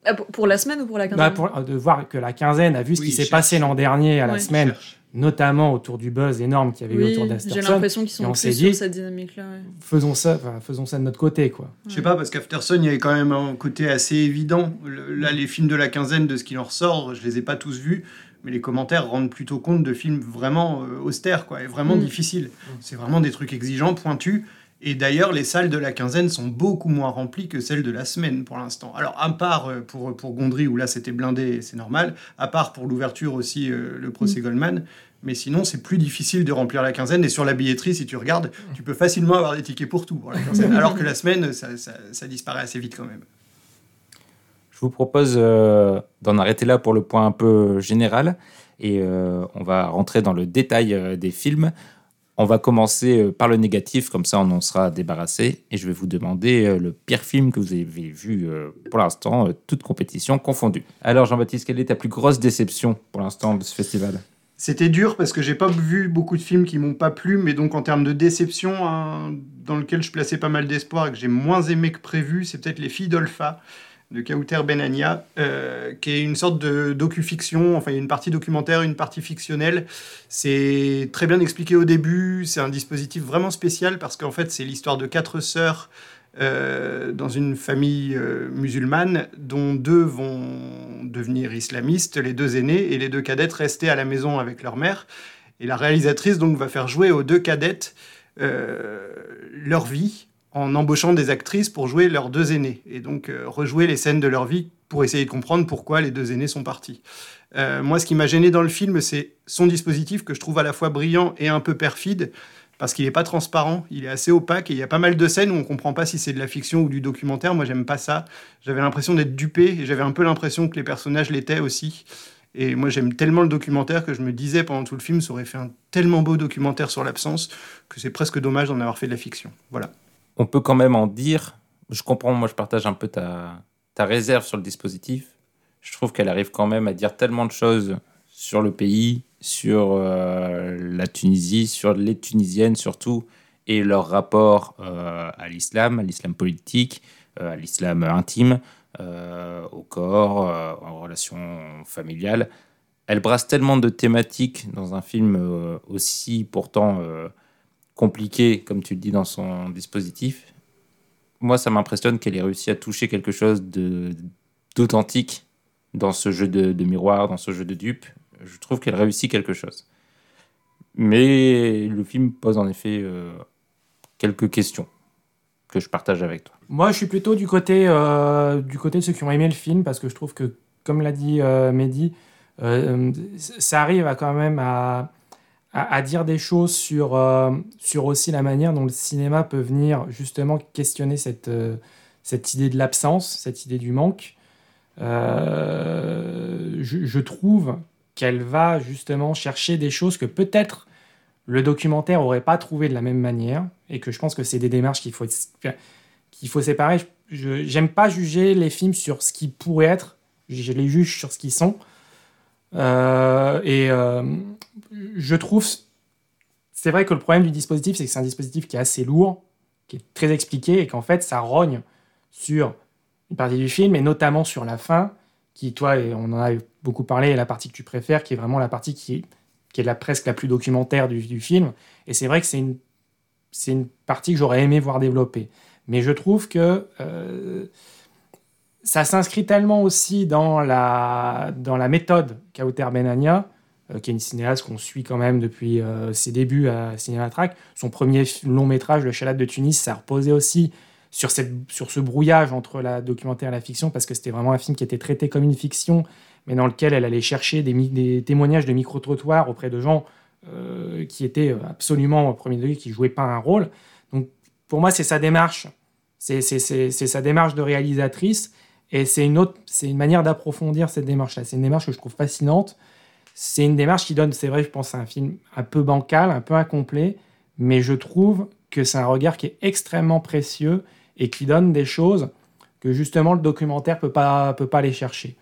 Speaker 3: Ah, pour la semaine ou pour la
Speaker 2: bah,
Speaker 3: quinzaine
Speaker 2: pour, De voir que la quinzaine a vu ce qui s'est passé l'an dernier à la semaine, notamment autour du buzz énorme qu'il y avait eu autour d'After
Speaker 3: J'ai l'impression qu'ils sont plus dit, sur cette dynamique-là.
Speaker 2: Faisons ça, faisons ça de notre côté, quoi.
Speaker 4: Je sais pas parce qu'Afterson, il y avait quand même un côté assez évident. là, les films de la quinzaine, de ce qui en ressort, je les ai pas tous vus, mais les commentaires rendent plutôt compte de films vraiment euh, austères, quoi, et vraiment mm. difficiles. C'est vraiment des trucs exigeants, pointus. Et d'ailleurs, les salles de la quinzaine sont beaucoup moins remplies que celles de la semaine pour l'instant. Alors, à part euh, pour, pour Gondry, où là c'était blindé, c'est normal, à part pour l'ouverture aussi, euh, le procès mm. Goldman, Mais sinon, c'est plus difficile de remplir la quinzaine. Et sur la billetterie, si tu regardes, tu peux facilement avoir des tickets pour tout pour la quinzaine. Alors que la semaine, ça, ça- ça disparaît assez vite quand même.
Speaker 1: Je vous propose euh, d'en arrêter là pour le point un peu général et euh, on va rentrer dans le détail euh, des films. On va commencer euh, par le négatif, comme ça on en sera débarrassé. Et je vais vous demander euh, le pire film que vous avez vu euh, pour l'instant, toute compétition confondue. Alors Jean-Baptiste, quelle est ta plus grosse déception pour l'instant de ce festival?
Speaker 4: C'était dur parce que j'ai pas vu beaucoup de films qui m'ont pas plu, mais donc en termes de déception, un dans lequel je plaçais pas mal d'espoir et que j'ai moins aimé que prévu, c'est peut-être Les Filles d'Olpha de Kauter Benania, euh, qui est une sorte de docu-fiction, enfin une partie documentaire, une partie fictionnelle. C'est très bien expliqué au début, c'est un dispositif vraiment spécial parce qu'en fait c'est l'histoire de quatre sœurs euh, dans une famille euh, musulmane dont deux vont devenir islamistes, les deux aînés, et les deux cadettes rester à la maison avec leur mère. Et la réalisatrice donc va faire jouer aux deux cadettes leur vie en embauchant des actrices pour jouer leurs deux aînés et donc euh, rejouer les scènes de leur vie pour essayer de comprendre pourquoi les deux aînés sont partis. Euh, moi, ce qui m'a gêné dans le film, c'est son dispositif que je trouve à la fois brillant et un peu perfide parce qu'il n'est pas transparent, il est assez opaque et il y a pas mal de scènes où on comprend pas si c'est de la fiction ou du documentaire. Moi, j'aime pas ça. J'avais l'impression d'être dupé et j'avais un peu l'impression que les personnages l'étaient aussi. Et moi, j'aime tellement le documentaire que je me disais pendant tout le film, ça aurait fait un tellement beau documentaire sur l'absence que c'est presque dommage d'en avoir fait de la fiction. Voilà.
Speaker 1: On peut quand même en dire, je comprends, moi je partage un peu ta, ta réserve sur le dispositif. Je trouve qu'elle arrive quand même à dire tellement de choses sur le pays, sur euh, la Tunisie, sur les Tunisiennes surtout, et leur rapport euh, à l'islam, à l'islam politique, euh, à l'islam intime, au corps, en relation familiale. Elle brasse tellement de thématiques dans un film aussi pourtant compliqué, comme tu le dis dans son dispositif. Moi, ça m'impressionne qu'elle ait réussi à toucher quelque chose d'authentique dans ce jeu de, de miroir, dans ce jeu de dupe. Je trouve qu'elle réussit quelque chose. Mais le film pose en effet euh, quelques questions que je partage avec toi.
Speaker 2: Moi, je suis plutôt du côté, euh, du côté de ceux qui ont aimé le film parce que je trouve que, comme l'a dit euh, Mehdi, euh, ça arrive à quand même à, à, dire des choses sur, euh, sur aussi la manière dont le cinéma peut venir justement questionner cette, euh, cette idée de l'absence, cette idée du manque. Euh, je, je trouve qu'elle va justement chercher des choses que peut-être le documentaire aurait pas trouvé de la même manière et que je pense que c'est des démarches qu'il faut qu'il faut séparer. J'aime pas juger les films sur ce qu'ils pourraient être, je les juge sur ce qu'ils sont. Euh, et euh, je trouve c'est vrai que le problème du dispositif c'est que c'est un dispositif qui est assez lourd, qui est très expliqué et qu'en fait ça rogne sur une partie du film et notamment sur la fin qui toi on en a beaucoup parlé est la partie que tu préfères qui est vraiment la partie qui est la, presque la plus documentaire du, film. Et c'est vrai que c'est une, c'est une partie que j'aurais aimé voir développer. Mais je trouve que euh, ça s'inscrit tellement aussi dans la, dans la méthode Kauter Benania, euh, qui est une cinéaste qu'on suit quand même depuis euh, ses débuts à Cinématrack. Son premier long métrage, Le Chalat de Tunis, ça reposait aussi sur, cette, sur ce brouillage entre la documentaire et la fiction, parce que c'était vraiment un film qui était traité comme une fiction, mais dans lequel elle allait chercher des, témoignages de micro-trottoirs auprès de gens euh, qui étaient absolument au premier degré, qui ne jouaient pas un rôle. Donc pour moi, c'est sa démarche. C'est sa démarche de réalisatrice. Et c'est une, autre, c'est une manière d'approfondir cette démarche-là. C'est une démarche que je trouve fascinante. C'est une démarche qui donne, c'est vrai, je pense, à un film un peu bancal, un peu incomplet, mais je trouve que c'est un regard qui est extrêmement précieux et qui donne des choses que justement le documentaire ne peut pas, peut pas aller chercher.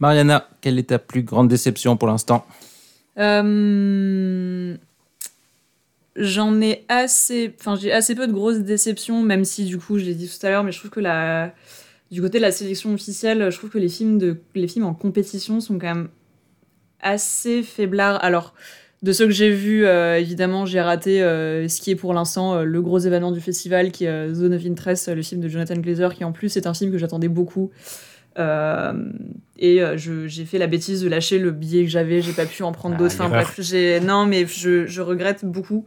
Speaker 1: Mariana, quelle est ta plus grande déception pour l'instant?
Speaker 3: Euh, J'en ai assez, enfin j'ai assez peu de grosses déceptions, même si du coup je l'ai dit tout à l'heure, mais je trouve que la, du côté de la sélection officielle, je trouve que les films de, les films en compétition sont quand même assez faiblards. Alors de ceux que j'ai vus, euh, évidemment j'ai raté euh, ce qui est pour l'instant euh, le gros événement du festival, qui est Zone of Interest, le film de Jonathan Glazer, qui en plus est un film que j'attendais beaucoup. Euh, et euh, j'ai fait la bêtise de lâcher le billet que j'avais, j'ai pas pu en prendre
Speaker 1: Ah,
Speaker 3: d'autres. Enfin bref, j'ai non mais je, je regrette beaucoup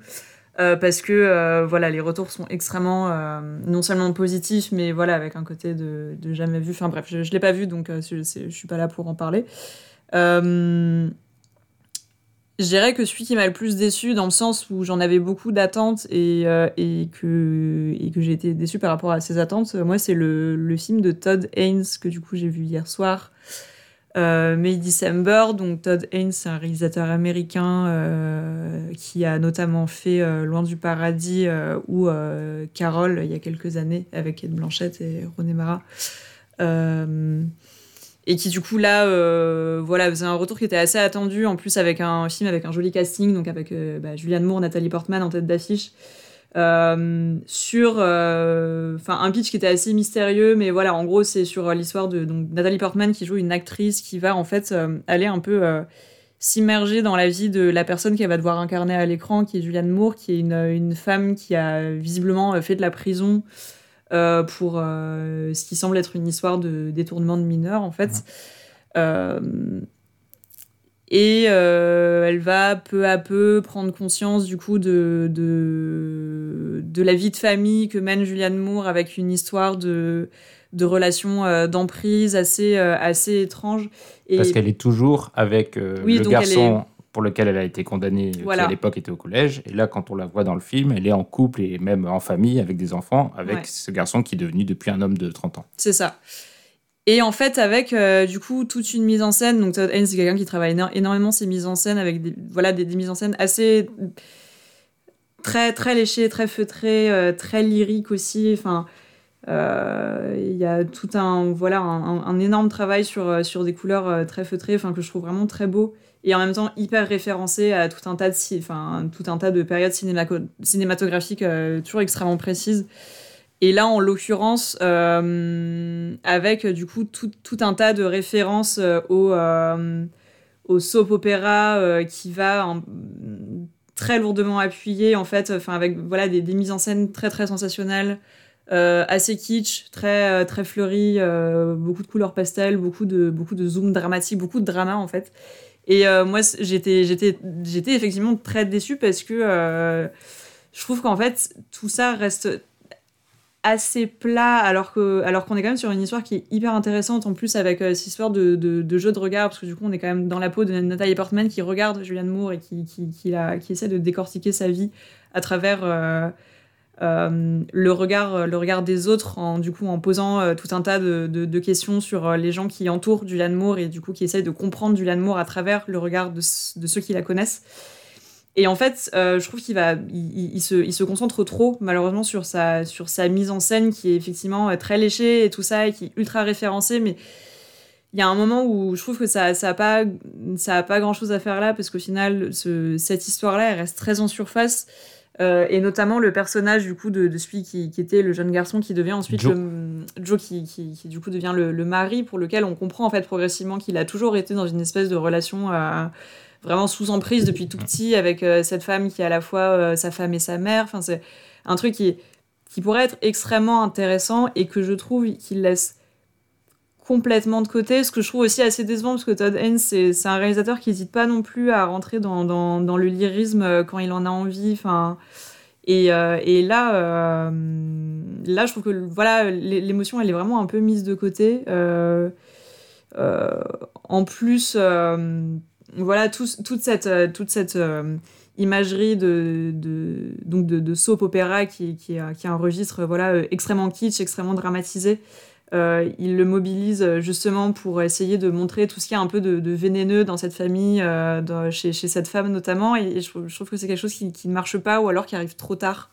Speaker 3: euh, parce que euh, voilà les retours sont extrêmement euh, non seulement positifs mais voilà avec un côté de, de jamais vu. Enfin bref, je, je l'ai pas vu donc je suis pas là pour en parler. Je dirais que celui qui m'a le plus déçu dans le sens où j'en avais beaucoup d'attentes et, euh, et que, j'ai été déçu par rapport à ces attentes, moi c'est le, le film de Todd Haynes que du coup j'ai vu hier soir, euh, May December. Donc Todd Haynes c'est un réalisateur américain euh, qui a notamment fait Loin du paradis ou Carole il y a quelques années avec Kate Blanchett et René Mara. Et qui du coup là euh, voilà faisait un retour qui était assez attendu en plus avec un film avec un joli casting donc avec euh, bah, Julianne Moore Nathalie Portman en tête d'affiche euh, sur enfin un pitch qui était assez mystérieux mais voilà en gros c'est sur l'histoire de donc Nathalie Portman qui joue une actrice qui va en fait aller un peu s'immerger dans la vie de la personne qu'elle va devoir incarner à l'écran qui est Julianne Moore qui est une, une femme qui a visiblement fait de la prison euh, pour euh, ce qui semble être une histoire de détournement de mineurs en fait. Euh, et elle va peu à peu prendre conscience du coup de, de, de la vie de famille que mène Julianne Moore avec une histoire de, de relations euh, d'emprise assez, assez étrange. Et
Speaker 1: Parce qu'elle est toujours avec
Speaker 3: Oui,
Speaker 1: le garçon pour lequel elle a été condamnée,
Speaker 3: Voilà.
Speaker 1: qui à l'époque était au collège. Et là, quand on la voit dans le film, elle est en couple et même en famille avec des enfants, avec
Speaker 3: Ouais.
Speaker 1: ce garçon qui est devenu depuis un homme de 30 ans.
Speaker 3: C'est ça. Et en fait, avec euh, du coup toute une mise en scène, donc Todd Haynes, c'est quelqu'un qui travaille éno- énormément ses mises en scène avec des, voilà, des, des mises en scène assez très, très léchées, très feutrées, euh, très lyriques aussi. Enfin, euh, il y a tout un, voilà, un, énorme travail sur, sur des couleurs très feutrées, enfin, que je trouve vraiment très beau. Et en même temps hyper référencé à tout un tas de, enfin, tout un tas de périodes cinématographiques euh, toujours extrêmement précises. Et là, en l'occurrence, euh, avec du coup tout, tout un tas de références euh, au, au soap opéra qui va très lourdement appuyé, en fait, avec voilà des, des mises en scène très très sensationnelles, assez kitsch, très très fleuries, beaucoup de couleurs pastel, beaucoup de beaucoup de zoom dramatique, beaucoup de drama en fait. Et euh, moi, j'étais j'étais j'étais effectivement très déçue parce que euh, je trouve qu'en fait tout ça reste assez plat alors que alors qu'on est quand même sur une histoire qui est hyper intéressante en plus avec euh, cette histoire de, de, jeu de regard parce que du coup on est quand même dans la peau de Nathalie Portman qui regarde Julianne Moore et qui, qui, qui essaie de décortiquer sa vie à travers euh, le regard le regard des autres en du coup en posant euh, tout un tas de, de, questions sur euh, les gens qui entourent Julianne Moore et du coup qui essayent de comprendre Julianne Moore à travers le regard de, de ceux qui la connaissent et en fait, je trouve qu'il va, il, se, il se concentre trop malheureusement sur sa, sur sa mise en scène qui est effectivement très léchée et tout ça et qui est ultra référencée, mais il y a un moment où je trouve que ça, ça a pas, ça a pas grand chose à faire là parce qu'au final, ce- cette histoire-là, elle reste très en surface. Euh, et notamment le personnage du coup de, de celui qui, qui était le jeune garçon qui devient ensuite
Speaker 1: Joe.
Speaker 3: le Joe qui, qui, qui, du coup devient le, le mari pour lequel on comprend en fait progressivement qu'il a toujours été dans une espèce de relation euh, vraiment sous emprise depuis tout petit avec euh, cette femme qui est à la fois sa femme et sa mère. Enfin, c'est un truc qui, qui pourrait être extrêmement intéressant et que je trouve qu'il laisse complètement de côté. Ce que je trouve aussi assez décevant parce que Todd Haynes, c'est un réalisateur qui n'hésite pas non plus à rentrer dans, le lyrisme euh, quand il en a envie. Enfin. Et, euh, là, euh, là, je trouve que voilà, l'é- l'émotion, elle est vraiment un peu mise de côté. En plus, voilà, tout- toute cette, toute cette imagerie de, donc de, soap opéra qui, qui, a, qui a un registre voilà, extrêmement kitsch, extrêmement dramatisé. Euh, il le mobilise euh, justement pour essayer de montrer tout ce qu'il y a un peu de, de vénéneux dans cette famille, euh, dans- chez, chez cette femme notamment. Et, et je, trouve- je trouve que c'est quelque chose qui, ne marche pas ou alors qui arrive trop tard.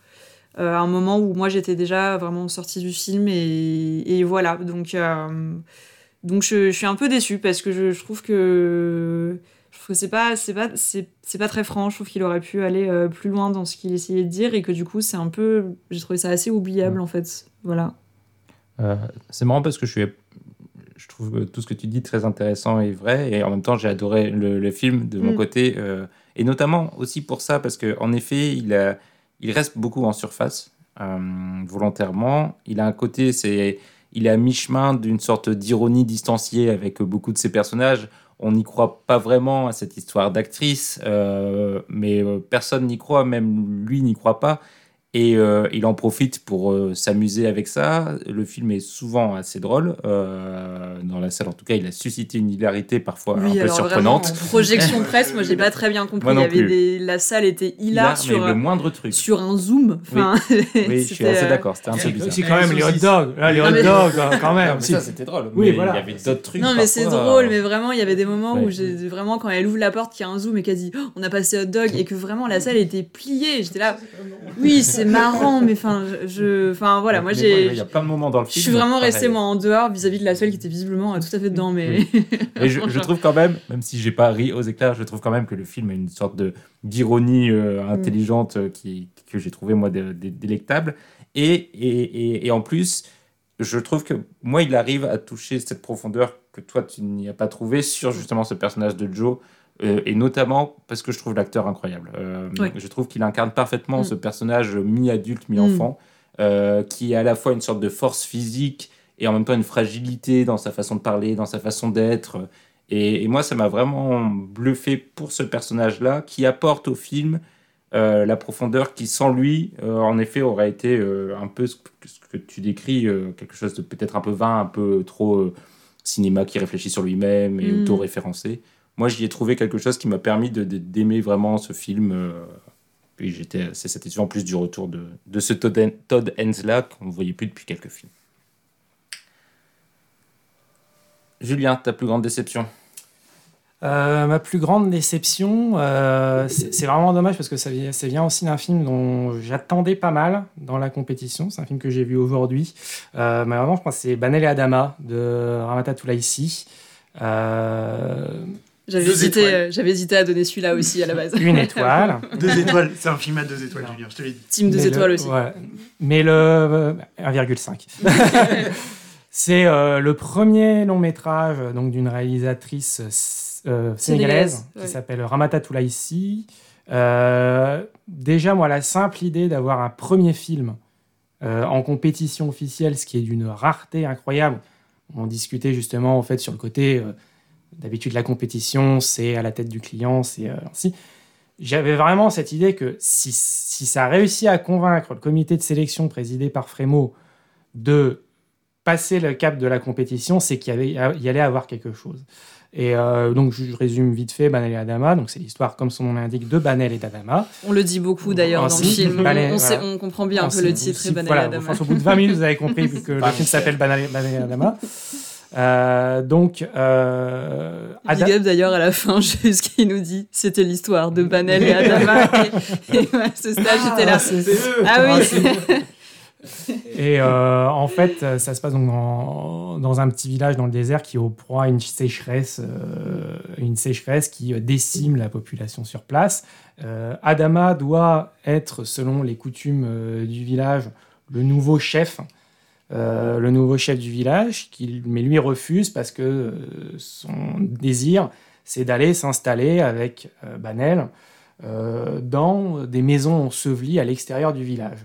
Speaker 3: Euh, à un moment où moi j'étais déjà vraiment sortie du film et, et voilà. Donc, donc je, je suis un peu déçue parce que je, je trouve que je trouve que c'est pas c'est pas c'est c'est pas très franc. Je trouve qu'il aurait pu aller euh, plus loin dans ce qu'il essayait de dire et que du coup c'est un peu j'ai trouvé ça assez oubliable en fait. Voilà.
Speaker 1: Euh, c'est marrant parce que je suis je trouve tout ce que tu dis très intéressant et vrai. Et en même temps j'ai adoré le, le film de mon
Speaker 3: Mm.
Speaker 1: côté euh, et notamment aussi pour ça parce que en effet il a il reste beaucoup en surface euh, volontairement. Il a un côté c'est il est à mi-chemin d'une sorte d'ironie distanciée avec beaucoup de ses personnages. On n'y croit pas vraiment à cette histoire d'actrice euh, mais personne n'y croit même lui n'y croit pas Et euh, il en profite pour euh, s'amuser avec ça. Le film est souvent assez drôle. Euh, dans la salle, en tout cas, il a suscité une hilarité parfois
Speaker 3: Oui,
Speaker 1: un peu
Speaker 3: alors
Speaker 1: surprenante.
Speaker 3: vraiment, en projection presse, moi j'ai pas très bien compris.
Speaker 1: Moi non
Speaker 3: il y avait
Speaker 1: plus.
Speaker 3: des... La salle était hilar
Speaker 1: Hilar,
Speaker 3: sur,
Speaker 1: le moindre truc.
Speaker 3: sur un zoom. Enfin,
Speaker 1: Oui, je suis
Speaker 3: c'était,
Speaker 1: assez
Speaker 3: euh,
Speaker 1: d'accord. C'était un peu bizarre.
Speaker 2: aussi quand même les hot dogs. Là, les hot
Speaker 3: mais-
Speaker 2: dogs, euh, quand
Speaker 1: Non,
Speaker 2: même.
Speaker 1: mais ça, c'était drôle.
Speaker 2: Oui,
Speaker 1: mais
Speaker 2: voilà.
Speaker 1: Il y avait d'autres trucs.
Speaker 3: Non, mais c'est drôle,
Speaker 1: euh,
Speaker 3: mais vraiment, il y avait des moments
Speaker 1: Ouais.
Speaker 3: où j'ai vraiment, quand elle ouvre la porte, qu'il y a un zoom et qu'elle dit Oh, On a passé hot dog, et que vraiment la salle était pliée. J'étais là, oui, c'est marrant, mais enfin, je. Enfin, voilà, moi j'ai.
Speaker 1: Il y a plein de moments dans le
Speaker 3: Je
Speaker 1: film.
Speaker 3: suis vraiment restée moi en dehors vis-à-vis de la salle qui était visiblement euh, tout à fait dedans, mais.
Speaker 1: Et je, je trouve quand même, même si j'ai pas ri aux éclairs, je trouve quand même que le film a une sorte de d'ironie euh,
Speaker 3: Mm.
Speaker 1: intelligente euh, qui, que j'ai trouvé moi dé- dé- délectable. Et, et, et, et en plus, je trouve que moi, il arrive à toucher cette profondeur que toi, tu n'y as pas trouvé sur justement ce personnage de Joe. Euh, et notamment parce que je trouve l'acteur incroyable. Euh. Je trouve qu'il incarne parfaitement
Speaker 3: Mm.
Speaker 1: ce personnage mi-adulte, mi-enfant, euh, qui est à la fois une sorte de force physique et en même temps une fragilité dans sa façon de parler, dans sa façon d'être. Et, et moi, ça m'a vraiment bluffé pour ce personnage-là, qui apporte au film la profondeur qui, sans lui, en effet, aurait été un peu ce que, ce que tu décris, quelque chose de peut-être un peu vain, un peu trop cinéma qui réfléchit sur lui-même et
Speaker 3: Mm.
Speaker 1: auto-référencé. Moi, j'y ai trouvé quelque chose qui m'a permis d'aimer vraiment ce film. euh, puis j'étais assez satisfait en plus du retour de, de ce Todd, Todd Haynes-là qu'on ne voyait plus depuis quelques films. Julien, ta plus grande déception?
Speaker 2: Euh, ma plus grande déception, euh, c'est vraiment dommage parce que ça, vient- aussi d'un film dont j'attendais pas mal dans la compétition. C'est un film que j'ai vu aujourd'hui. Euh, malheureusement, je pense que c'est Banel et Adama de Ramata Toulaïsi. Euh,
Speaker 3: J'avais hésité, euh, j'avais hésité à donner celui-là aussi à la base.
Speaker 2: une étoile.
Speaker 4: Deux étoiles, c'est un film à deux étoiles, Julien, je te l'ai dit.
Speaker 3: Team deux
Speaker 2: Mais le-
Speaker 3: étoiles aussi.
Speaker 2: ouais. Mais le euh, 1,5. C'est euh, le premier long métrage euh, donc d'une réalisatrice euh, sénégalaise qui
Speaker 3: ouais.
Speaker 2: s'appelle Ramata Toulaïsi. Euh, déjà, moi, la simple idée d'avoir un premier film euh, en compétition officielle, ce qui est d'une rareté incroyable. On discutait justement en fait sur le côté. D'habitude, la compétition, c'est à la tête du client, c'est euh, ainsi. J'avais vraiment cette idée que si, si ça a réussi à convaincre le comité de sélection présidé par Frémo de passer le cap de la compétition, c'est qu'il y, y allait avoir quelque chose. Et euh, donc, je résume vite fait Banel et Adama. Donc, c'est l'histoire, comme son nom l'indique, de Banel et d'Adama.
Speaker 3: On le dit beaucoup d'ailleurs dans le film.
Speaker 2: Banel,
Speaker 3: on, on sait-
Speaker 2: voilà.
Speaker 3: on comprend bien un peu le titre et Banel
Speaker 2: voilà,
Speaker 3: et Adama.
Speaker 2: au bout de 20 minutes, vous avez compris, que le film s'appelle Banel, Banel et Adama. Euh, donc, euh,
Speaker 3: Big
Speaker 2: Ada-
Speaker 3: up d'ailleurs à la fin, juste qu'il nous dit c'était l'histoire de Banel et Adama. et, et ouais, ce stage, j'étais là.
Speaker 2: eux,
Speaker 3: Ah oui,
Speaker 2: c'est- Et euh, en fait, ça se passe donc dans, dans un petit village dans le désert qui est au proie à une sécheresse, euh, une sécheresse qui décime la population sur place. Euh, Adama doit être, selon les coutumes euh, du village, le nouveau chef, euh, le nouveau chef du village, qui, mais lui refuse parce que euh, son désir, c'est d'aller s'installer avec euh, Banel dans des maisons ensevelies à l'extérieur du village.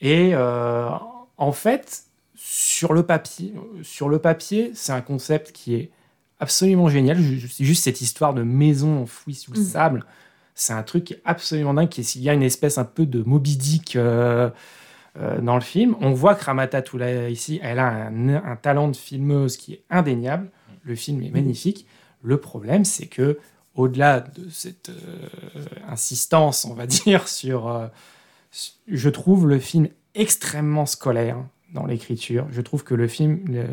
Speaker 2: Et en fait, sur le papier, sur le papier, c'est un concept qui est absolument génial. Ju- Juste cette histoire de maison enfouie sous le
Speaker 3: Mm.
Speaker 2: sable, c'est un truc qui est absolument dingue. Il y a une espèce un peu de Moby Dick euh, euh, dans le film. On voit que Ramata Toula ici, elle a un, un talent de filmeuse qui est indéniable. Le film est magnifique. Le problème, c'est que au-delà de cette euh, insistance, on va dire, sur euh, je trouve le film extrêmement scolaire dans l'écriture. Je trouve que le film, le-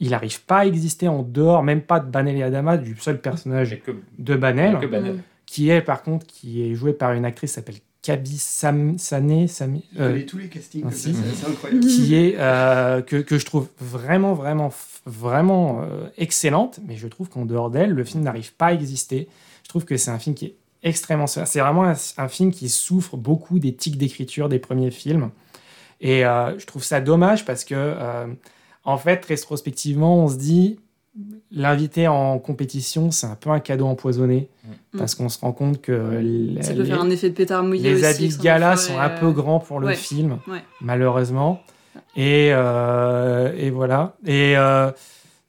Speaker 2: il n'arrive pas à exister en dehors, même pas de Banel et Adama, du seul personnage
Speaker 1: que,
Speaker 2: de Banel,
Speaker 1: que Banel.
Speaker 2: qui est par contre qui est joué par une actrice qui s'appelle Kaby Sam, Sané, Sami, euh,
Speaker 4: tous les castings,
Speaker 2: ainsi,
Speaker 4: c'est c'est incroyable.
Speaker 2: qui est euh, que, que je trouve vraiment vraiment vraiment euh, excellente, mais je trouve qu'en dehors d'elle, le film n'arrive pas à exister. Je trouve que c'est un film qui est extrêmement c'est vraiment un, un film qui souffre beaucoup des tics d'écriture des premiers films et euh, je trouve ça dommage parce que euh, en fait rétrospectivement on se dit l'invité en compétition c'est un peu un cadeau empoisonné
Speaker 3: Mm.
Speaker 2: parce qu'on se rend compte que l-
Speaker 3: Ça peut
Speaker 2: les-
Speaker 3: faire un effet de pétard mouillé
Speaker 2: les
Speaker 3: aussi,
Speaker 2: habits de gala sont un peu
Speaker 3: euh,
Speaker 2: grands pour le
Speaker 3: ouais,
Speaker 2: film,
Speaker 3: ouais.
Speaker 2: malheureusement. Et, euh, et voilà. Et euh,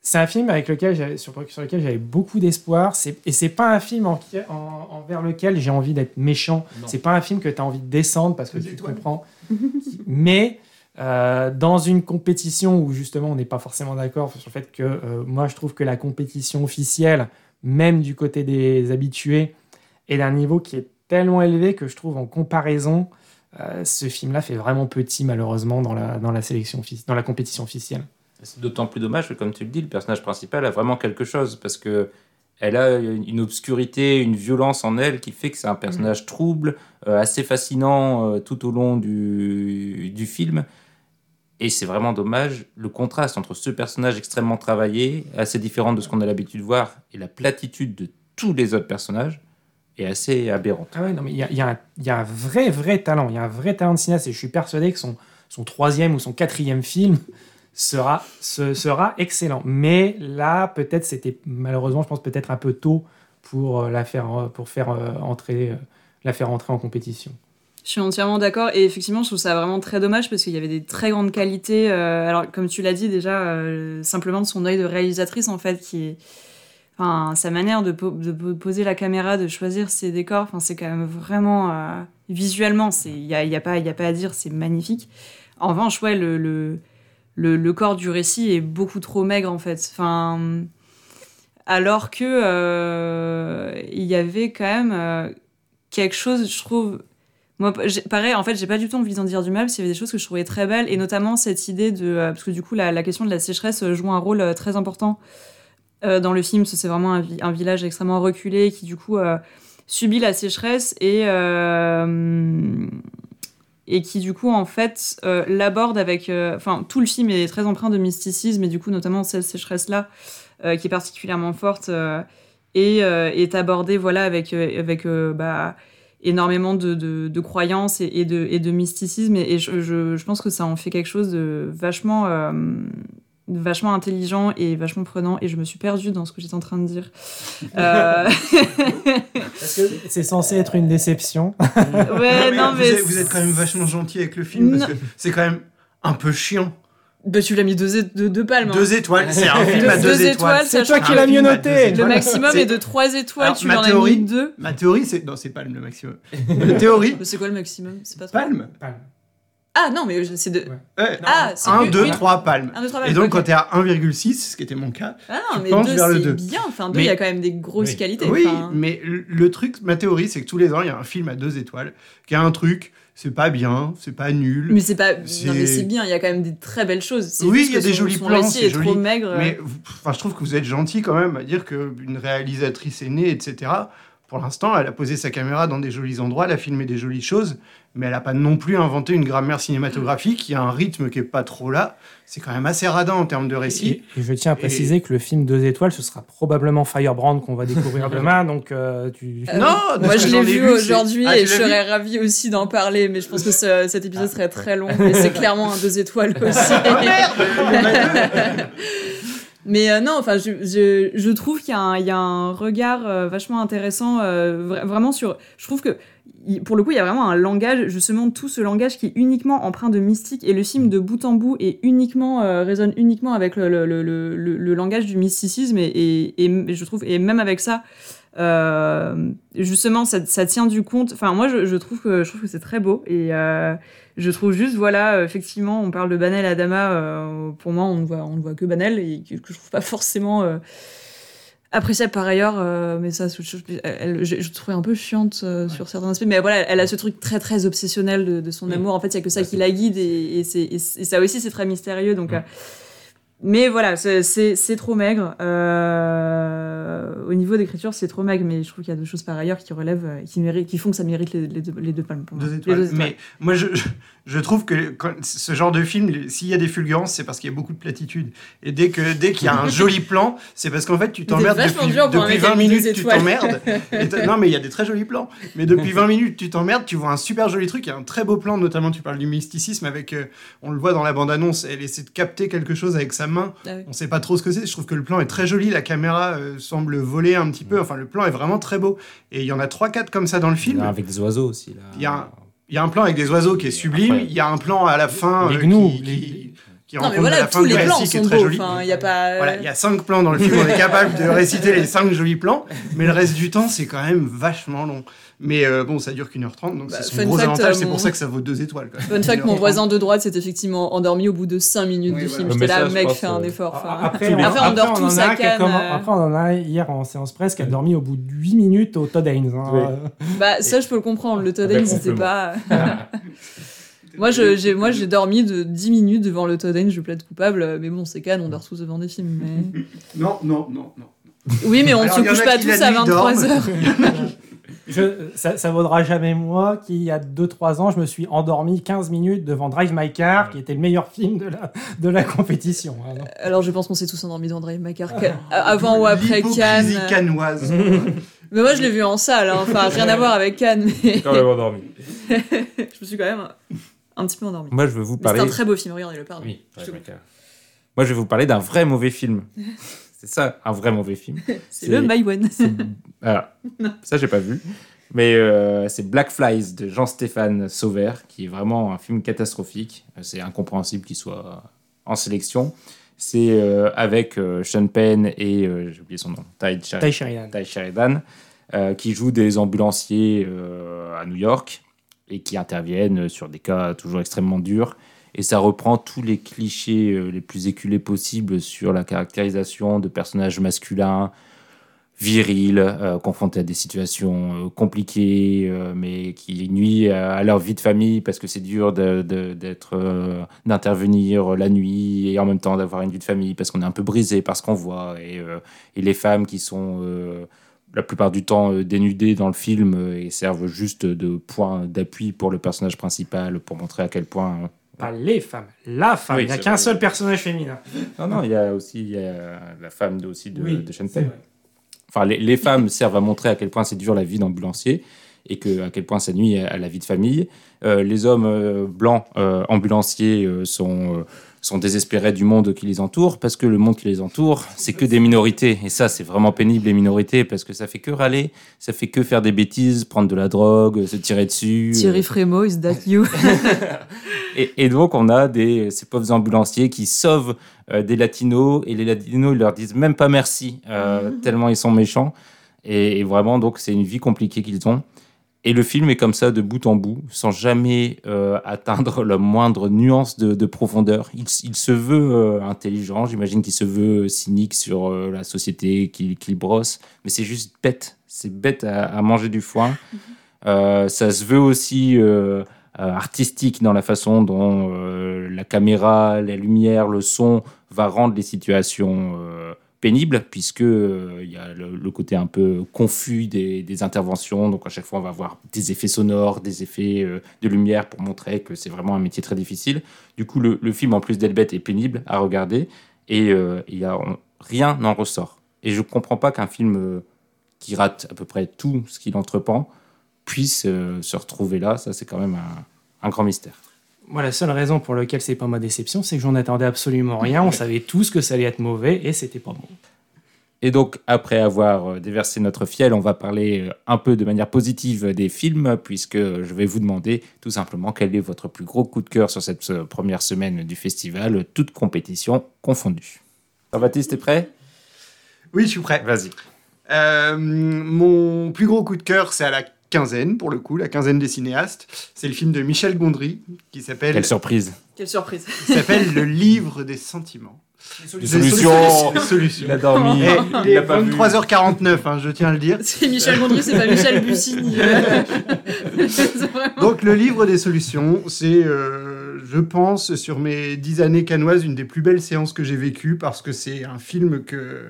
Speaker 2: c'est un film avec lequel sur, sur lequel j'avais beaucoup d'espoir. Et c'est pas un film en, en- envers lequel j'ai envie d'être méchant. C'est pas un film que tu as envie de descendre parce que tu comprends. Mais euh, dans une compétition où justement on n'est pas forcément d'accord sur le fait que euh, moi je trouve que la compétition officielle, même du côté des habitués, est d'un niveau qui est tellement élevé que je trouve en comparaison, euh, ce film-là fait vraiment petit malheureusement dans la, dans la sélection dans la compétition officielle.
Speaker 1: C'est d'autant plus dommage que, comme tu le dis, le personnage principal a vraiment quelque chose parce que elle a une une obscurité, une violence en elle qui fait que c'est un personnage trouble, euh, assez fascinant euh, tout au long du, du film. Et c'est vraiment dommage le contraste entre ce personnage extrêmement travaillé, assez différent de ce qu'on a l'habitude de voir, et la platitude de tous les autres personnages est assez aberrante.
Speaker 2: Il y a, un- vrai, vrai talent. Il y a un vrai talent de cinéaste et je suis persuadé que son, son troisième ou son quatrième film sera, sera excellent. Mais là, peut-être, c'était malheureusement, je pense, peut-être un peu tôt pour, euh, la faire, euh, pour faire, euh, entrer, la faire entrer en compétition.
Speaker 3: Je suis entièrement d'accord et effectivement je trouve ça vraiment très dommage parce qu'il y avait des très grandes qualités. euh, alors comme tu l'as dit déjà, euh, simplement son œil de réalisatrice en fait qui est... Enfin, sa manière de, po- de po- poser la caméra, de choisir ses décors, enfin, c'est quand même vraiment... euh, visuellement, il y a, pas- a pas à dire, c'est magnifique. En revanche, ouais, le, le, le, le corps du récit est beaucoup trop maigre en fait. Enfin, alors que il y avait quand même quelque chose, je trouve... Moi, pareil, en fait, j'ai pas du tout envie d'en dire du mal, parce qu'il y avait des choses que je trouvais très belles, et notamment cette idée de. euh, parce que du coup, la, question de la sécheresse euh, joue un rôle euh, très important dans le film, parce que c'est vraiment un, vi- un village extrêmement reculé qui, du coup, subit la sécheresse et. et qui, du coup, en fait, l'aborde avec. Enfin, tout le film est très empreint de mysticisme, et du coup, notamment cette sécheresse-là, euh, qui est particulièrement forte, et est abordée, voilà, avec. avec bah, énormément de, de, de croyances et, et de, et de mysticisme et, et je, je, je pense que ça en fait quelque chose de vachement euh, vachement intelligent et vachement prenant et je me suis perdue dans ce que j'étais en train de dire Euh,
Speaker 2: Parce que c'est censé être une déception.
Speaker 3: ouais non
Speaker 4: vous,
Speaker 3: mais
Speaker 4: êtes, vous êtes quand même vachement gentil avec le film parce que c'est quand même un peu chiant.
Speaker 3: Bah, tu l'as mis deux, é- deux, deux palmes hein.
Speaker 4: Deux étoiles, c'est un film à
Speaker 3: Deux
Speaker 4: deux,
Speaker 3: étoiles,
Speaker 4: étoiles.
Speaker 2: C'est toi qui l'as mieux noté.
Speaker 3: le maximum est de trois étoiles
Speaker 4: Alors,
Speaker 3: tu
Speaker 4: ma
Speaker 3: en as
Speaker 4: théorie-
Speaker 3: mis deux
Speaker 4: Ma théorie, c'est. Non, c'est palme le maximum. Ma théorie,
Speaker 3: Mais c'est quoi le maximum? C'est pas trois
Speaker 4: palme.
Speaker 3: ah non mais c'est deux
Speaker 2: Ouais.
Speaker 4: Ouais,
Speaker 3: ah c'est
Speaker 4: 1,
Speaker 3: oui,
Speaker 4: 2,
Speaker 3: oui.
Speaker 4: 3 palmes.
Speaker 3: Un, deux, trois
Speaker 4: Et donc, quand t'es à 1,6, ce qui était mon cas,
Speaker 3: ah non
Speaker 4: tu
Speaker 3: mais deux
Speaker 4: vers le
Speaker 3: c'est
Speaker 4: deux.
Speaker 3: bien enfin deux il y a quand même des grosses qualités
Speaker 4: Oui,
Speaker 3: enfin.
Speaker 4: mais le- le truc, ma théorie, c'est que tous les ans, il y a un film à deux étoiles qui a un truc, c'est pas bien, c'est pas nul.
Speaker 3: Mais c'est pas. Non, mais c'est bien, il y a quand même des très belles choses.
Speaker 4: Oui, il y a des jolis plans, c'est
Speaker 3: trop maigre.
Speaker 4: Mais vous- enfin, je trouve que vous êtes gentil quand même à dire qu'une réalisatrice est née, etc. Pour l'instant, elle a posé sa caméra dans des jolis endroits, elle a filmé des jolies choses, mais elle n'a pas non plus inventé une grammaire cinématographique. Il y a un rythme qui est pas trop là. C'est quand même assez radin en termes de récit.
Speaker 2: Et, et je tiens à préciser que le film deux étoiles, ce sera probablement Firebrand qu'on va découvrir demain. Donc, euh, tu...
Speaker 3: Euh,
Speaker 4: Non,
Speaker 3: Moi, je l'ai
Speaker 4: ai
Speaker 3: vu aujourd'hui
Speaker 4: Ah,
Speaker 3: et je
Speaker 4: l'as vu
Speaker 3: serais ravie aussi d'en parler, mais je pense que ce- cet épisode
Speaker 2: Ah,
Speaker 3: serait très long. Et c'est clairement un deux étoiles aussi. Mais euh, non, enfin, je, trouve qu'il y, a un- regard euh, vachement intéressant, euh, vra- vraiment sur. Je trouve que, pour le coup, il y a vraiment un langage, justement, tout ce langage qui est uniquement empreint de mystique, et le film de bout en bout est uniquement, résonne uniquement avec le, langage du mysticisme, et, je trouve, et même avec ça, justement, ça, tient du compte. Enfin, moi, je, trouve que que c'est très beau et je trouve juste, voilà, euh, effectivement, on parle de Banel Adama. Euh, pour moi, on ne voit, on ne voit que Banel et que, je trouve pas forcément euh, appréciable par ailleurs. euh, mais ça, je, elle- je, je trouvais un peu chiante sur certains aspects. Mais voilà, elle a ce truc très très obsessionnel de, de son amour. En fait, il y a que ça qui la guide et, et, c'est- et, et ça aussi, c'est très mystérieux. Donc. euh, mais voilà, c'est- trop maigre. Euh, au niveau d'écriture, c'est trop maigre, mais je trouve qu'il y a deux choses par ailleurs qui relèvent, euh, qui, méritent, qui font que ça mérite les, les deux, les deux palmes pour moi.
Speaker 4: Deux
Speaker 3: Les
Speaker 4: étoiles.
Speaker 3: deux étoiles.
Speaker 4: Mais moi, je, je- trouve que quand- ce genre de film, s'il y a des fulgurances, c'est parce qu'il y a beaucoup de platitudes. Et dès que dès qu'il y a un joli plan, c'est parce qu'en fait, tu t'emmerdes depuis, depuis
Speaker 3: mec qui a
Speaker 4: 20
Speaker 3: mis deux
Speaker 4: minutes, tu t'emmerdes. Non, mais il y a des très jolis plans. Mais depuis 20 minutes, tu t'emmerdes, tu vois un super joli truc. Il y a un très beau plan, notamment, tu parles du mysticisme avec, euh, on le voit dans la bande-annonce, elle essaie de capter quelque chose avec sa main.
Speaker 3: Ah oui.
Speaker 4: On sait pas trop ce que c'est. Je trouve que le plan est très joli. La caméra euh, semble voler un petit peu. Enfin, le plan est vraiment très beau. Et il y en a 3-4 comme ça dans le film.
Speaker 1: Avec des oiseaux aussi. Là.
Speaker 4: Il y a un- Il y a un plan avec des oiseaux qui est sublime.
Speaker 1: Après-
Speaker 4: Il y a un plan à la fin
Speaker 2: Les
Speaker 4: euh,
Speaker 2: gnous,
Speaker 4: qui,
Speaker 2: les-
Speaker 4: qui- qui
Speaker 3: Non, mais voilà,
Speaker 4: la
Speaker 3: tous les plans sont
Speaker 4: très
Speaker 3: beaux. Enfin, il y a pas.
Speaker 4: Voilà, il y a cinq plans dans le film, on est capable de réciter les cinq jolis plans, mais le reste du temps, c'est quand même vachement long. Mais euh, bon, ça dure qu'une heure trente, donc
Speaker 3: Bah,
Speaker 4: c'est son
Speaker 3: fun
Speaker 4: gros
Speaker 3: fact,
Speaker 4: avantage,
Speaker 3: euh,
Speaker 4: c'est pour ça que ça vaut deux étoiles. Quoi.
Speaker 3: Fun fact, mon voisin de droite s'est effectivement endormi au bout de 5 minutes
Speaker 4: Oui,
Speaker 3: du
Speaker 4: voilà.
Speaker 3: film. J'étais là, mec, fais un
Speaker 1: euh,
Speaker 3: effort. Enfin,
Speaker 2: Après,
Speaker 3: Après, on dort tous à Cannes.
Speaker 2: Après, on en a hier en séance presse qui a dormi au bout de 8 minutes au Todd Haynes. hein.
Speaker 1: Oui.
Speaker 3: Bah, ça, je peux le comprendre. Le Todd
Speaker 1: Avec
Speaker 3: Haynes, c'était pas. moi, je- j'ai moi, j'ai dormi de 10 minutes devant le Todd Haynes, je plaide coupable. Mais bon, c'est Cannes, on dort tous devant des films. Mais...
Speaker 4: Non, non, non, non.
Speaker 3: Oui, mais on ne se couche pas tous à
Speaker 4: nuit,
Speaker 3: 23h.
Speaker 2: Je, ça, ça vaudra jamais moi qui, il y a 2-3 ans, je me suis endormi 15 minutes devant Drive My Car, qui était le meilleur film de la, de la compétition. hein.
Speaker 3: Alors, je pense qu'on s'est tous endormis dans Drive My Car. Avant ou après Cannes.
Speaker 4: Cannoise.
Speaker 3: Mais moi, je l'ai vu en salle. hein. Enfin, rien à voir avec Cannes. Mais
Speaker 1: Quand même endormi.
Speaker 3: je me suis quand même un petit peu endormi.
Speaker 1: Moi, je vais vous
Speaker 3: Mais c'est
Speaker 1: parler.
Speaker 3: un très beau film, regardez-le, pardon.
Speaker 1: Oui, ouais,
Speaker 3: te-
Speaker 1: d'accord. Moi, je vais vous parler d'un vrai mauvais film. C'est ça, un vrai mauvais film.
Speaker 3: C'est le My One.
Speaker 1: Voilà. Ça, j'ai pas vu. Mais euh, c'est Black Flies de Jean-Stéphane Sauvert, qui est vraiment un film catastrophique. Euh, C'est incompréhensible qu'il soit en sélection. C'est euh, avec euh, Sean Penn et, j'ai oublié son nom, Ty, Sheridan.
Speaker 2: Ty Sheridan.
Speaker 1: Ty Sheridan, qui jouent des ambulanciers à New York et qui interviennent sur des cas toujours extrêmement durs. Et ça reprend tous les clichés euh, les plus éculés possibles sur la caractérisation de personnages masculins, virils, euh, confrontés à des situations euh, compliquées, mais qui nuisent à, leur vie de famille parce que c'est dur d'être, d'intervenir la nuit et en même temps d'avoir une vie de famille parce qu'on est un peu brisé par ce qu'on voit. Et, les femmes qui sont la plupart du temps dénudées dans le film et servent juste de point d'appui pour le personnage principal pour montrer à quel point.
Speaker 2: Pas les femmes, la femme.
Speaker 1: Oui,
Speaker 2: il n'y a qu'un seul personnage féminin.
Speaker 1: Non, non, il y a aussi il y a la femme de, aussi de,
Speaker 2: Oui,
Speaker 1: de. Enfin, les, les femmes servent à montrer à quel point c'est dur la vie d'ambulancier et que, à quel point ça nuit à, à la vie de famille. Euh, les hommes euh, blancs euh, ambulanciers euh, sont, euh, sont désespérés du monde qui les entoure parce que le monde qui les entoure, c'est que des minorités. Et ça, c'est vraiment pénible, les minorités, parce que ça fait que râler, ça fait que faire des bêtises, prendre de la drogue, se tirer dessus.
Speaker 3: Thierry Frémaux, is that you?
Speaker 1: Et, et donc, on a des, ces pauvres ambulanciers qui sauvent euh, des latinos et les latinos, ils leur disent même pas merci, euh, tellement ils sont méchants. Et, et vraiment, donc, c'est une vie compliquée qu'ils ont. Et le film est comme ça de bout en bout, sans jamais euh, atteindre la moindre nuance de, de profondeur. Il, se veut euh, intelligent, j'imagine qu'il se veut cynique sur euh, la société qu'il brosse, mais c'est juste bête. C'est bête à, à manger du foin. Euh, ça se veut aussi euh, euh, artistique dans la façon dont euh, la caméra, la lumière, le son va rendre les situations pénibles, puisque euh, il y a le, côté un peu confus des, interventions. Donc à chaque fois, on va avoir des effets sonores, des effets euh, de lumière pour montrer que c'est vraiment un métier très difficile. Du coup, le, film, en plus d'être bête, est pénible à regarder, et euh, y a, rien n'en ressort. Et je comprends pas qu'un film qui rate à peu près tout ce qu'il entreprend puisse se retrouver là. Ça, c'est quand même un grand mystère.
Speaker 2: Moi, la seule raison pour laquelle c'est pas ma déception, c'est que j'en attendais absolument rien. On savait tous que ça allait être mauvais et c'était pas bon.
Speaker 1: Et donc, après avoir euh, déversé notre fiel, on va parler euh, un peu de manière positive des films, puisque je vais vous demander tout simplement quel est votre plus gros coup de cœur sur cette euh, première semaine du festival, toute compétition confondue. Jean-Baptiste, t'es prêt?
Speaker 4: Oui, je suis prêt.
Speaker 1: Vas-y.
Speaker 4: Euh, mon plus gros coup de cœur, c'est à la quinzaine, pour le coup, la quinzaine des cinéastes. C'est le film de Michel Gondry, qui s'appelle
Speaker 1: Quelle surprise
Speaker 3: Quelle surprise
Speaker 4: qui s'appelle Le livre des sentiments.
Speaker 1: Des solutions.
Speaker 4: Des solutions.
Speaker 1: Il a dormi.
Speaker 4: Et
Speaker 1: Il vu.
Speaker 4: 23h49, hein, je tiens à le dire.
Speaker 3: C'est Michel Gondry, c'est pas Michel Bussini. Vraiment-
Speaker 4: Donc le livre des solutions, c'est, euh, je pense, sur mes dix années canoises, une des plus belles séances que j'ai vécues parce que c'est un film que,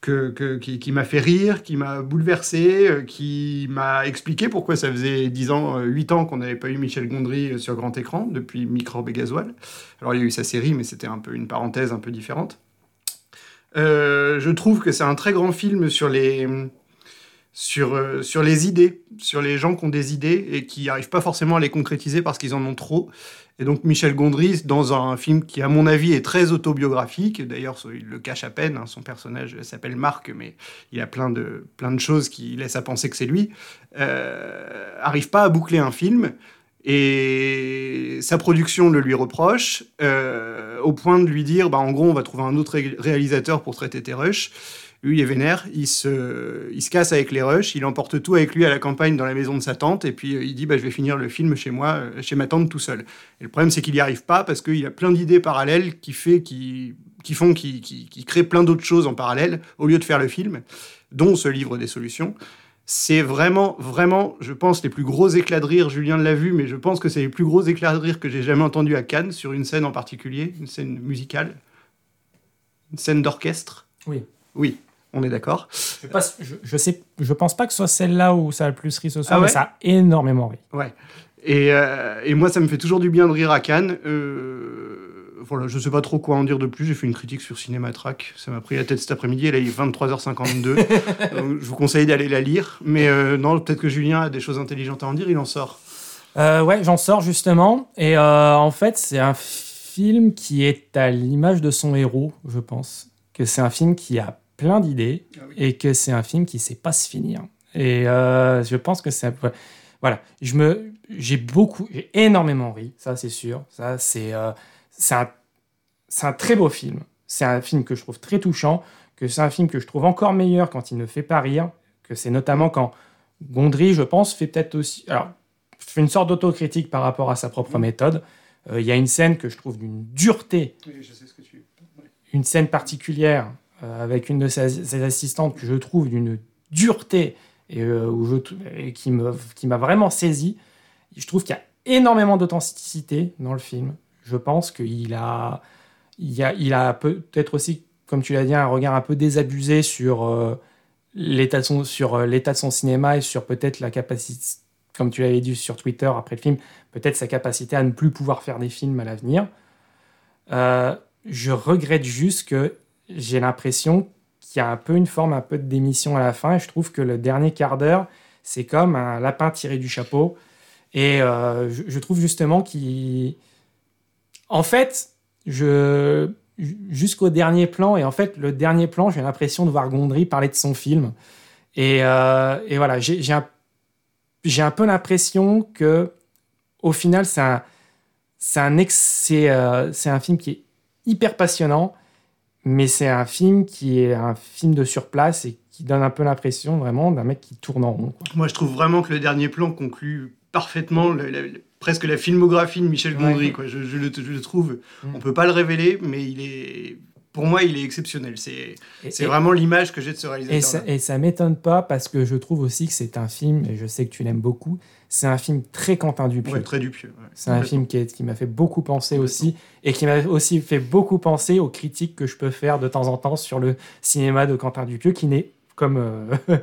Speaker 4: que, qui, m'a fait rire, qui m'a bouleversé, euh, qui m'a expliqué pourquoi ça faisait 10 ans, euh, 8 ans qu'on n'avait pas eu Michel Gondry euh, sur grand écran depuis Microbe et Gasoil. Alors il y a eu sa série, mais c'était un peu une parenthèse un peu différente. Euh, je trouve que c'est un très grand film sur les, sur, euh, sur les idées, sur les gens qui ont des idées et qui n'arrivent pas forcément à les concrétiser parce qu'ils en ont trop. Et donc Michel Gondry, dans un film qui, à mon avis, est très autobiographique, d'ailleurs il le cache à peine, hein, son personnage s'appelle Marc, mais il a plein de, plein de choses qui laissent à penser que c'est lui, euh, arrive pas à boucler un film Et sa production le lui reproche, euh, au point de lui dire, bah, en gros, on va trouver un autre ré- réalisateur pour traiter tes. Lui, il est vénère, il se, il se casse avec les rushs, il emporte tout avec lui à la campagne dans la maison de sa tante, et puis euh, il dit, bah, je vais finir le film chez moi, euh, chez ma tante tout seul. Et le problème, c'est qu'il n'y arrive pas parce qu'il a plein d'idées parallèles qui, fait, qui, qui font qu'il qui, qui crée plein d'autres choses en parallèle au lieu de faire le film, dont ce livre des solutions. C'est vraiment, vraiment, je pense, les plus gros éclats de rire. Julien l'a vu, mais je pense que c'est les plus gros éclats de rire que j'ai jamais entendus à Cannes, sur une scène en particulier, une scène musicale, une scène d'orchestre.
Speaker 2: Oui.
Speaker 4: Oui, on est d'accord.
Speaker 2: Je, sais pas, je, je sais, je pense pas que ce soit celle-là où ça a le plus ri ce soir,
Speaker 4: Ah ouais
Speaker 2: mais ça a énormément ri.
Speaker 4: Ouais. Et, euh, et moi, ça me fait toujours du bien de rire à Cannes. Euh, voilà, je sais pas trop quoi en dire de plus. J'ai fait une critique sur Cinématrack. Ça m'a pris la tête cet après-midi. Elle est 23h52. Donc, je vous conseille d'aller la lire. Mais euh, non, peut-être que Julien a des choses intelligentes à en dire. Il en sort.
Speaker 2: Euh, ouais, j'en sors justement. Et en fait, c'est un film qui est à l'image de son héros, je pense. Que c'est un film qui a plein d'idées et que c'est un film qui sait pas se finir. Et euh, je pense que c'est. Voilà, je me, j'ai beaucoup, j'ai énormément ri, ça c'est sûr. Ça c'est, euh, c'est un, c'est un très beau film. C'est un film que je trouve très touchant. Que c'est un film que je trouve encore meilleur quand il ne fait pas rire. Que c'est notamment quand Gondry, je pense, fait peut-être aussi. Alors, fait une sorte d'autocritique par rapport à sa propre méthode. Euh, Il y a une scène que je trouve d'une dureté,
Speaker 4: Oui, je sais ce que tu.
Speaker 2: une scène particulière avec une de ses, assistantes que je trouve d'une dureté et, euh, où je, qui m'a vraiment saisi. Je trouve qu'il y a énormément d'authenticité dans le film. Je pense qu'il a il a peut-être aussi comme tu l'as dit un regard un peu désabusé sur euh, l'état de son euh, cinéma et sur peut-être la capacité comme tu l'avais dit sur Twitter après le film, peut-être sa capacité à ne plus pouvoir faire des films à l'avenir. Euh, je regrette juste que j'ai l'impression qu'il y a un peu une forme, un peu de démission à la fin, et je trouve que le dernier quart d'heure, c'est comme un lapin tiré du chapeau. Et euh, je, trouve justement qu'il... En fait, je... jusqu'au dernier plan, et en fait, le dernier plan, j'ai l'impression de voir Gondry parler de son film. Et, euh, voilà, j'ai un un peu l'impression que au final c'est un un euh, un film qui est hyper passionnant mais c'est un film qui est un film de surplace et qui donne un peu l'impression vraiment d'un mec qui tourne en rond quoi.
Speaker 4: Moi, je trouve vraiment que le dernier plan conclut parfaitement le- le- le- presque la filmographie de Michel Gondry.
Speaker 2: Ouais.
Speaker 4: Quoi. Je, je le, je le trouve.
Speaker 2: Mm.
Speaker 4: On peut pas le révéler, mais il est. Pour moi, il est exceptionnel. C'est vraiment l'image que j'ai de ce réalisateur.
Speaker 2: et ça m'étonne pas parce que je trouve aussi que c'est un film et je sais que tu l'aimes beaucoup c'est un film très Quentin Dupieux
Speaker 4: Ouais, très Dupieux. ouais.
Speaker 2: C'est un film qui m'a fait beaucoup penser aussi, et qui m'a aussi fait beaucoup penser aux critiques que je peux faire de temps en temps sur le cinéma de Quentin Dupieux, qui n'est, comme, euh,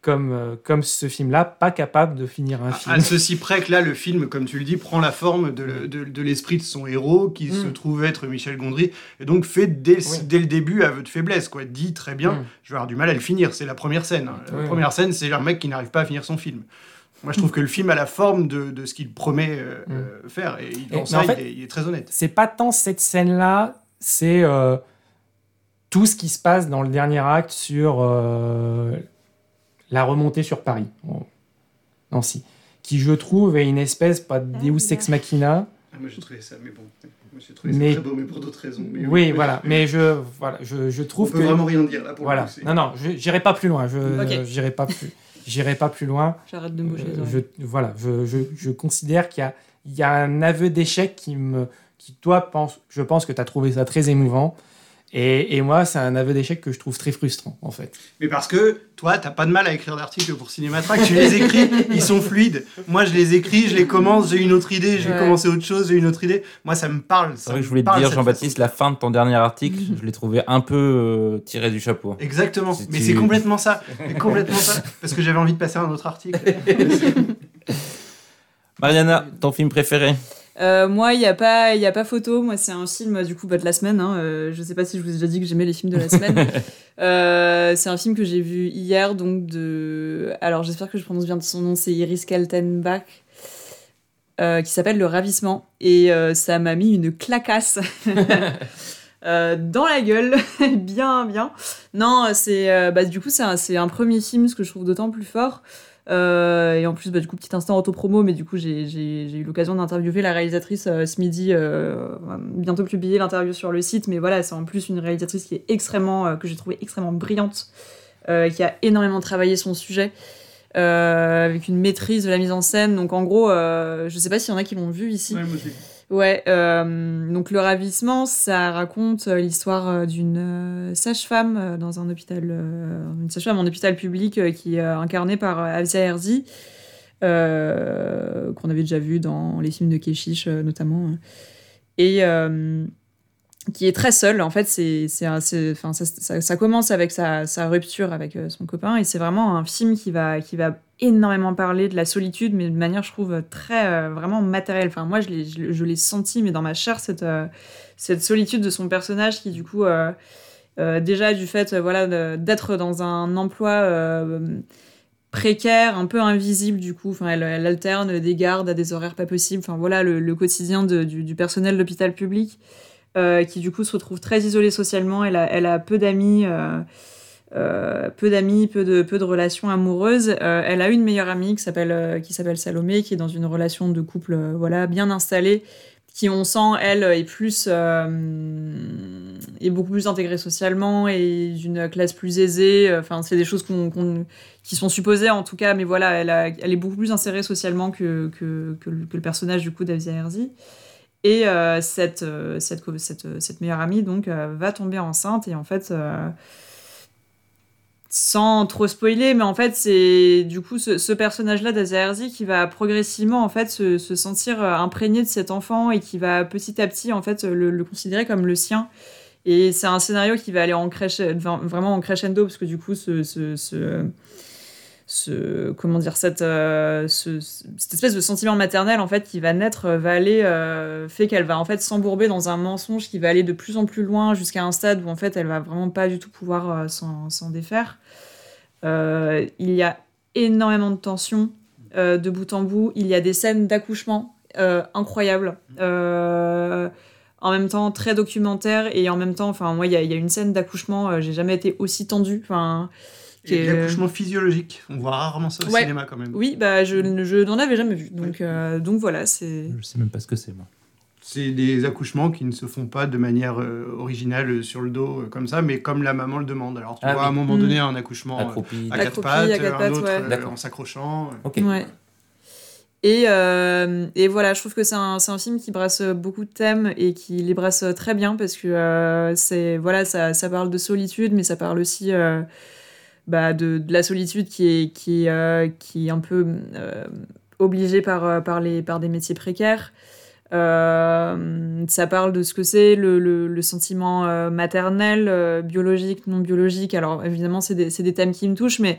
Speaker 2: comme, euh, comme ce film-là, pas capable de finir un film.
Speaker 4: À ceci près que là, le film, comme tu le dis, prend la forme de, de- de l'esprit de son héros, qui se
Speaker 2: Mm.
Speaker 4: trouve être Michel Gondry, et donc fait dès,
Speaker 2: Oui.
Speaker 4: dès le début aveu de faiblesse. Quoi. Dit très bien,
Speaker 2: Mm.
Speaker 4: je vais avoir du mal à le finir. C'est la première scène. hein. La
Speaker 2: Oui.
Speaker 4: première scène, c'est un mec qui n'arrive pas à finir son film. Moi, je trouve que le film a la forme de, de ce qu'il promet euh,
Speaker 2: Mm.
Speaker 4: euh, faire, et dans ça,
Speaker 2: en
Speaker 4: il, est, il est très honnête.
Speaker 2: C'est pas tant cette scène-là, c'est euh, tout ce qui se passe dans le dernier acte sur euh, la remontée sur Paris, en Nancy, qui je trouve est une espèce, pas de Deus Ex Machina,
Speaker 4: Ah, moi, j'ai trouvé ça, mais bon. Moi, j'ai trouvé
Speaker 2: Mais-
Speaker 4: ça très beau, mais pour d'autres raisons. Mais
Speaker 2: Oui, voilà. Mais je, voilà, je, je
Speaker 4: On
Speaker 2: trouve
Speaker 4: peut
Speaker 2: que.
Speaker 4: vraiment rien dire là pour
Speaker 2: Voilà.
Speaker 4: le coup. c'est-
Speaker 2: Non, non, je j'irai pas plus loin. Je
Speaker 3: Ok.
Speaker 2: j'irai pas plus. J'irai pas plus loin.
Speaker 3: J'arrête de me bouger
Speaker 2: Euh, je, voilà, je, je, je considère qu'il y a, il y a un aveu d'échec qui me, qui toi pense, je pense que tu as trouvé ça très émouvant. Et, et moi, c'est un aveu d'échec que je trouve très frustrant, en fait.
Speaker 4: Mais parce que toi, t'as pas de mal à écrire d'articles pour Cinématrack, tu les écris, ils sont fluides. Moi, je les écris, je les commence, j'ai une autre idée, je vais
Speaker 3: Ouais.
Speaker 4: commencer autre chose, j'ai une autre idée. Moi, ça me parle.
Speaker 1: C'est vrai que je voulais te dire, Jean-Baptiste, la fin de ton dernier article, je l'ai trouvé un peu euh, tiré du chapeau.
Speaker 4: Exactement.
Speaker 1: Si
Speaker 4: Mais
Speaker 1: tu-
Speaker 4: c'est complètement ça. C'est complètement ça. Parce que j'avais envie de passer à un autre article.
Speaker 1: Mariana, ton film préféré?
Speaker 3: Euh, moi, il n'y a, pas- il y a pas photo. Moi, c'est un film du coup bah, de la semaine. Hein. Euh, je sais pas si je vous ai déjà dit que j'aimais les films de la semaine. Euh, c'est un film que j'ai vu hier. Donc de... Alors, j'espère que je prononce bien son nom. C'est Iris Kaltenbach. qui s'appelle Le Ravissement. Et ça m'a mis une clacasse. Dans la gueule, bien, bien. Non, c'est bah, du coup c'est un, c'est un premier film, ce que je trouve d'autant plus fort Euh, et en plus, bah, du coup, petit instant auto-promo, mais du coup, j'ai eu l'occasion d'interviewer la réalisatrice euh, ce midi, euh, bientôt publier l'interview sur le site, mais voilà, c'est en plus une réalisatrice qui est extrêmement, que j'ai trouvé extrêmement brillante, qui a énormément travaillé son sujet. avec une maîtrise de la mise en scène. Donc en gros, je sais pas s'il y en a qui l'ont vu ici. Ouais, euh, donc le ravissement, ça raconte euh, l'histoire euh, d'une sage-femme dans un hôpital, une sage-femme en hôpital public qui est incarnée par Avzia Herzi, qu'on avait déjà vu dans les films de Keshish notamment. Et qui est très seule. En fait, c'est, enfin, ça, commence avec sa, sa, rupture avec euh, son copain et c'est vraiment un film qui va, qui va énormément parler de la solitude, mais de manière, je trouve, très euh, vraiment matérielle. Enfin, moi, je l'ai, je, l'ai senti, mais dans ma chair, cette, euh, cette solitude de son personnage qui, du coup, déjà du fait, voilà, d'être dans un emploi précaire, un peu invisible du coup. Enfin, elle, alterne des gardes à des horaires pas possibles. Enfin voilà le, quotidien du, du, personnel de l'hôpital public. Euh, qui du coup se retrouve très isolée socialement. Elle a, peu d'amis. Euh, euh, peu d'amis, peu de, relations amoureuses. elle a une meilleure amie qui s'appelle qui s'appelle Salomé, qui est dans une relation de couple voilà bien installée, qui on sent elle est plus est beaucoup plus intégrée socialement et d'une classe plus aisée. Enfin, c'est des choses qui sont supposées en tout cas, mais voilà, elle, est beaucoup plus insérée socialement que, que, que, le, personnage du coup d'Avia Herzi. Et euh, cette, euh, cette, euh, cette, meilleure amie donc va tomber enceinte et en fait sans trop spoiler, mais en fait, c'est du coup ce, personnage-là d'Azerzi qui va progressivement en fait se, se, sentir imprégné de cet enfant et qui va petit à petit en fait le, considérer comme le sien. Et c'est un scénario qui va aller en crescendo, vraiment en crescendo parce que du coup ce, ce ce comment dire cette, euh, cette espèce de sentiment maternel en fait qui va naître euh, va aller euh, fait qu'elle va en fait s'embourber dans un mensonge qui va aller de plus en plus loin jusqu'à un stade où en fait elle va vraiment pas du tout pouvoir s'en défaire. Il y a énormément de tensions de bout en bout. Il y a des scènes d'accouchement incroyables en même temps très documentaires et en même temps enfin moi il y, y, a une scène d'accouchement j'ai jamais été aussi tendue. Enfin
Speaker 4: L'accouchement physiologique, on voit rarement ça au cinéma quand même.
Speaker 3: Oui, bah je, je n'en avais jamais vu. Donc, euh, donc voilà, c'est.
Speaker 1: Je sais même pas ce que c'est moi.
Speaker 4: C'est des accouchements qui ne se font pas de manière euh, originale euh, sur le dos comme ça, mais comme la maman le demande. Alors tu ah vois à un moment donné mm. un accouchement
Speaker 1: Accroupi.
Speaker 4: à, quatre pattes, un autre en s'accrochant.
Speaker 3: Ok. Ouais. Et, et, voilà, je trouve que c'est un, un, film qui brasse beaucoup de thèmes et qui les brasse très bien parce que c'est voilà, ça, ça, parle de solitude, mais ça parle aussi bah, de, la solitude qui est, qui, euh, qui est un peu euh, obligée par, euh, par, les, par des métiers précaires. ça parle de ce que c'est le, le, sentiment maternel, biologique, non biologique. Alors évidemment, c'est des, des, thèmes qui me touchent, mais,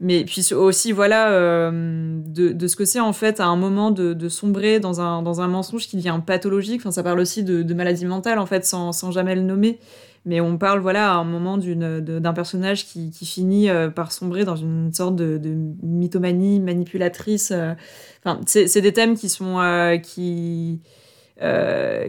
Speaker 3: mais puis aussi voilà de, de, ce que c'est en fait à un moment de, sombrer dans un, dans un mensonge qui devient pathologique. Enfin, ça parle aussi de, de maladie mentale en fait, sans, sans jamais le nommer mais on parle voilà à un moment d'un personnage qui, qui finit euh, par sombrer dans une sorte de, de mythomanie manipulatrice. Euh. Enfin, c'est des thèmes qui sont euh, qui,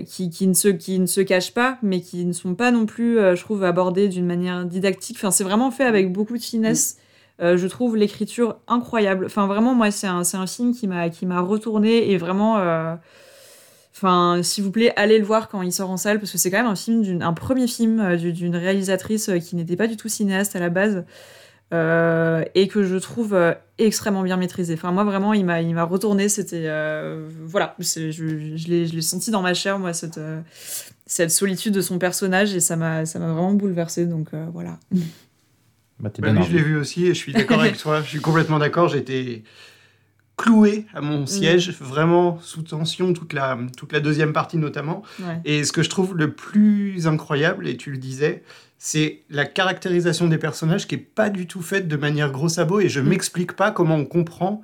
Speaker 3: qui, qui, ne se, qui ne se cachent pas, mais qui ne sont pas non plus, je trouve, abordés d'une manière didactique. Enfin, c'est vraiment fait avec beaucoup de finesse. je trouve l'écriture incroyable. Enfin, vraiment, moi, c'est un, un film qui m'a retourné et vraiment Enfin, s'il vous plaît, allez le voir quand il sort en salle, parce que c'est quand même un film, un premier film euh, d'une réalisatrice euh, qui n'était pas du tout cinéaste à la base, euh, et que je trouve extrêmement bien maîtrisé. Enfin, moi, vraiment, il m'a retourné. C'était. voilà, je, je l'ai senti dans ma chair, moi, cette, cette solitude de son personnage, et ça m'a vraiment bouleversé, donc voilà.
Speaker 4: Bah, bah je l'ai vu aussi, et je suis d'accord avec toi, je suis complètement d'accord. J'étais cloué à mon mm. siège, vraiment sous tension toute la, toute la deuxième partie notamment. Et ce que je trouve le plus incroyable, et tu le disais, c'est la caractérisation des personnages qui est pas du tout faite de manière gros sabot et je mm. m'explique pas comment on comprend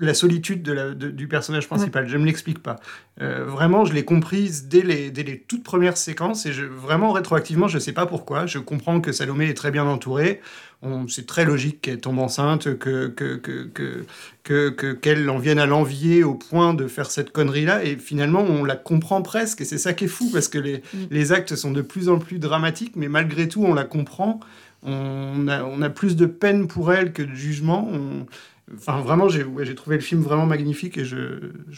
Speaker 4: la solitude de la, du personnage principal. Je ne me l'explique pas. Euh, vraiment, je l'ai comprise dès les, dès les toutes premières séquences et je, vraiment rétroactivement, je ne sais pas pourquoi. Je comprends que Salomé est très bien entourée. C'est très logique qu'elle tombe enceinte, que qu'elle que, que, que, en vienne à l'envier au point de faire cette connerie-là. Et finalement, on la comprend presque. Et c'est ça qui est fou parce que les, mm. les actes sont de plus en plus dramatiques, mais malgré tout, on la comprend. On a, on a plus de peine pour elle que de jugement. On, Enfin, vraiment, j'ai trouvé le film vraiment magnifique et je,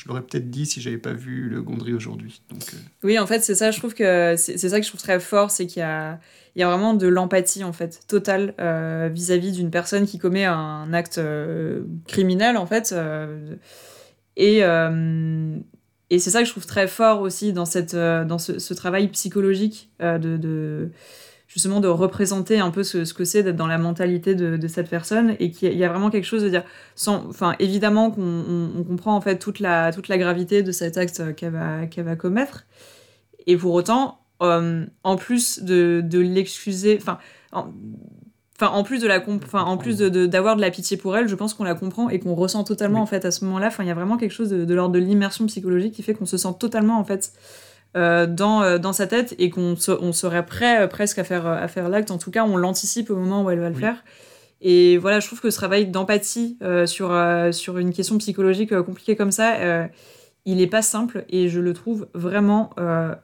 Speaker 4: l'aurais peut-être dit si j'avais pas vu Le Gondry aujourd'hui. Euh,
Speaker 3: Oui, en fait, c'est ça, je trouve que c'est ça que je trouve très fort, c'est qu'il y a, vraiment de l'empathie, en fait, totale euh, vis-à-vis d'une personne qui commet un acte euh, criminel, en fait. et c'est ça que je trouve très fort aussi dans, cette, dans ce, travail psychologique de- justement de représenter un peu ce, ce que c'est d'être dans la mentalité de, de cette personne et qu'il y a- il y a vraiment quelque chose de dire sans enfin évidemment qu'on on- on comprend en fait toute la toute la gravité de cet acte qu'elle va qu'elle va commettre et pour autant euh, en plus de, de l'excuser enfin en, Enfin, en plus de la enfin, en plus de- de- d'avoir de, la pitié pour elle, je pense qu'on la comprend et qu'on ressent totalement en fait à ce moment-là. Enfin, il y a vraiment quelque chose de, l'ordre de l'immersion psychologique qui fait qu'on se sent totalement en fait euh, dans, euh, dans sa tête et qu'on se- on serait prêt euh, presque à faire, à faire l'acte. En tout cas, on l'anticipe au moment où elle va le faire. Et voilà, je trouve que ce travail d'empathie euh, sur, euh, sur une question psychologique euh, compliquée comme ça, euh, il est pas simple et je le trouve vraiment, euh,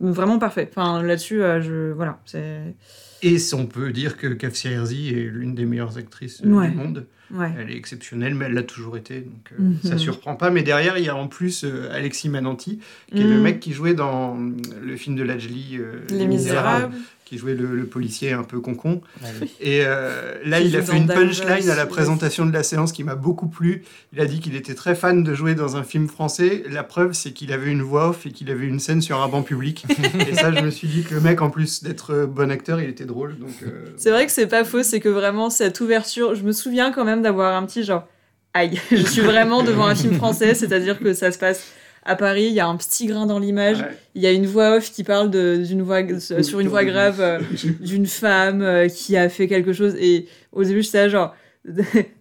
Speaker 3: vraiment parfait. Enfin, là-dessus, euh, je, voilà, c'est.
Speaker 4: Et on peut dire que Kafsia Herzi est l'une des meilleures actrices
Speaker 3: Ouais.
Speaker 4: du monde.
Speaker 3: Ouais.
Speaker 4: Elle est exceptionnelle, mais elle l'a toujours été, donc euh,
Speaker 3: Mhm.
Speaker 4: ça surprend pas. Mais derrière, il y a en plus euh, Alexis Mananti, qui est le
Speaker 3: Mhm.
Speaker 4: mec qui jouait dans le film de Lajli, euh,
Speaker 3: Les Misérables.
Speaker 4: Qui jouait le, le policier un peu concon.
Speaker 2: Ah oui.
Speaker 4: Et euh, là, il a fait une punchline à la présentation de la séance qui m'a beaucoup plu. Il a dit qu'il était très fan de jouer dans un film français. La preuve, c'est qu'il avait une voix off et qu'il avait une scène sur un banc public. et ça, je me suis dit que le mec, en plus d'être euh, bon acteur, il était drôle. Donc, euh,
Speaker 3: C'est vrai que c'est pas faux, c'est que vraiment cette ouverture, je me souviens quand même d'avoir un petit genre, aïe, je suis vraiment devant un film français, c'est-à-dire que ça se passe à Paris, il y a un petit grain dans l'image,
Speaker 4: Ouais.
Speaker 3: il y a une voix off qui parle de- d'une voix euh, sur une voix grave euh, d'une femme euh, qui a fait quelque chose. Et au début j'étais là genre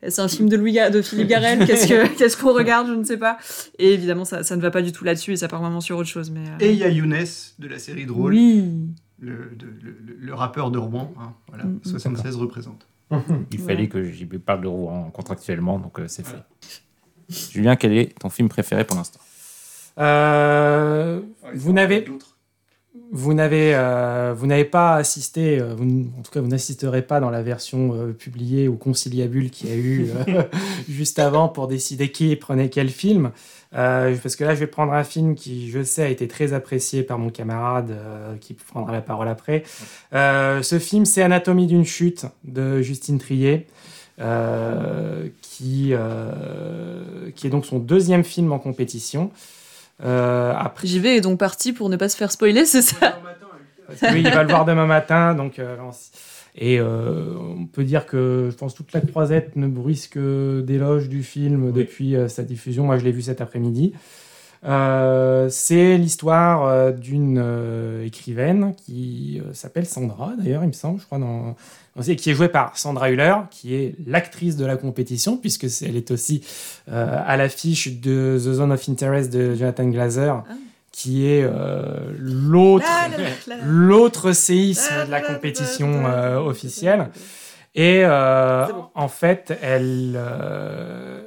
Speaker 3: c'est un film de Louis Ga- de Philippe Garrel qu'est-ce que qu'est-ce qu'on regarde je ne sais pas. Et évidemment ça, ça ne va pas du tout là-dessus et ça part vraiment sur autre chose mais euh,
Speaker 4: Et il y a Younes de la série Drôle,
Speaker 3: oui.
Speaker 4: Le, de- le- rappeur de Rouen. hein, voilà,
Speaker 3: Mm,
Speaker 4: 76 représente.
Speaker 1: Il fallait que j'y parle de Rouen contractuellement, donc euh, c'est fait. Julien, quel est ton film préféré pour l'instant?
Speaker 2: Euh, vous n'avez vous n'avez euh, vous n'avez pas assisté, euh, en tout cas vous n'assisterez pas dans la version publiée au conciliabule qu'il y a eu juste avant pour décider qui prenait quel film. Parce que là, je vais prendre un film qui, je sais, a été très apprécié par mon camarade qui prendra la parole après. Ce film, c'est Anatomie d'une chute de Justine Trier. qui, qui est donc son deuxième film en compétition. Euh, après,
Speaker 3: j'y vais est donc parti pour ne pas se faire spoiler c'est ça?
Speaker 2: Oui, il va le voir demain matin. Donc, euh, et euh, on peut dire que je pense toute la croisette ne bruise que d'éloges du film depuis euh, sa diffusion. Moi, je l'ai vu cet après-midi. Euh, c'est l'histoire euh, d'une euh, écrivaine qui s'appelle Sandra, d'ailleurs, il me semble, je crois, dans, qui est jouée par Sandra Hüller, qui est l'actrice de la compétition, puisque elle est aussi euh, à l'affiche de The Zone of Interest de Jonathan Glazer, qui est euh, l'autre l'autre séisme de la compétition officielle. Et euh, en fait, elle, euh,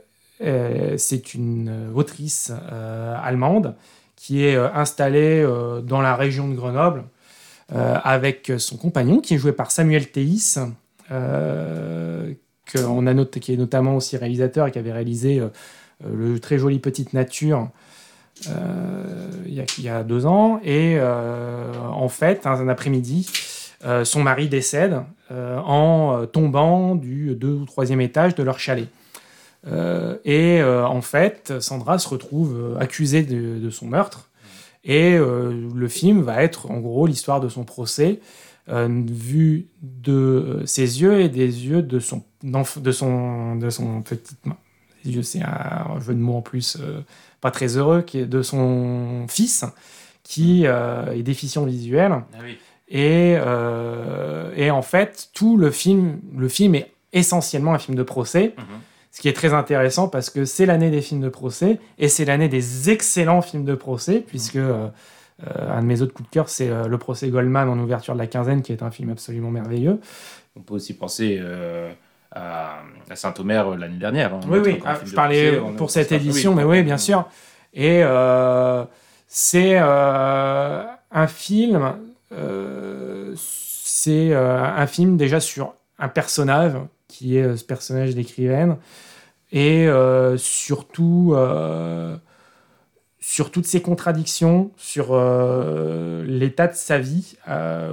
Speaker 2: c'est une autrice euh, allemande qui est euh, installée euh, dans la région de Grenoble euh, avec son compagnon qui est joué par Samuel Théis, euh, qui est notamment aussi réalisateur et qui avait réalisé euh, euh, le très joli Petite Nature euh, il, y a, deux ans. Et euh, en fait, un, après-midi, euh, son mari décède euh, en euh, tombant du deux ou troisième étage de leur chalet. Euh, et euh, en fait, Sandra se retrouve euh, accusée de, de son meurtre. Et euh, le film va être en gros l'histoire de son procès, vu de ses yeux et des yeux de son, de son, de son petit. Les yeux, c'est un jeu de mots en plus pas très heureux, qui est de son fils, qui est déficient visuel. Et, euh, et en fait, tout le film, le film est essentiellement un film de procès. Ce qui est très intéressant parce que c'est l'année des films de procès et c'est l'année des excellents films de procès, puisque euh, euh, un de mes autres coups de cœur, c'est euh, Le procès Goldman en ouverture de la quinzaine, qui est un film absolument merveilleux.
Speaker 1: On peut aussi penser euh, à, à Saint-Omer l'année dernière. hein,
Speaker 2: Oui, oui, ah, je parlais
Speaker 1: procès,
Speaker 2: pour cette
Speaker 1: oui,
Speaker 2: édition, mais oui, bien sûr. Et c'est un film, c'est un film déjà sur un personnage qui est euh, ce personnage d'écrivaine et euh, surtout euh, sur toutes ces contradictions, sur l'état de sa vie,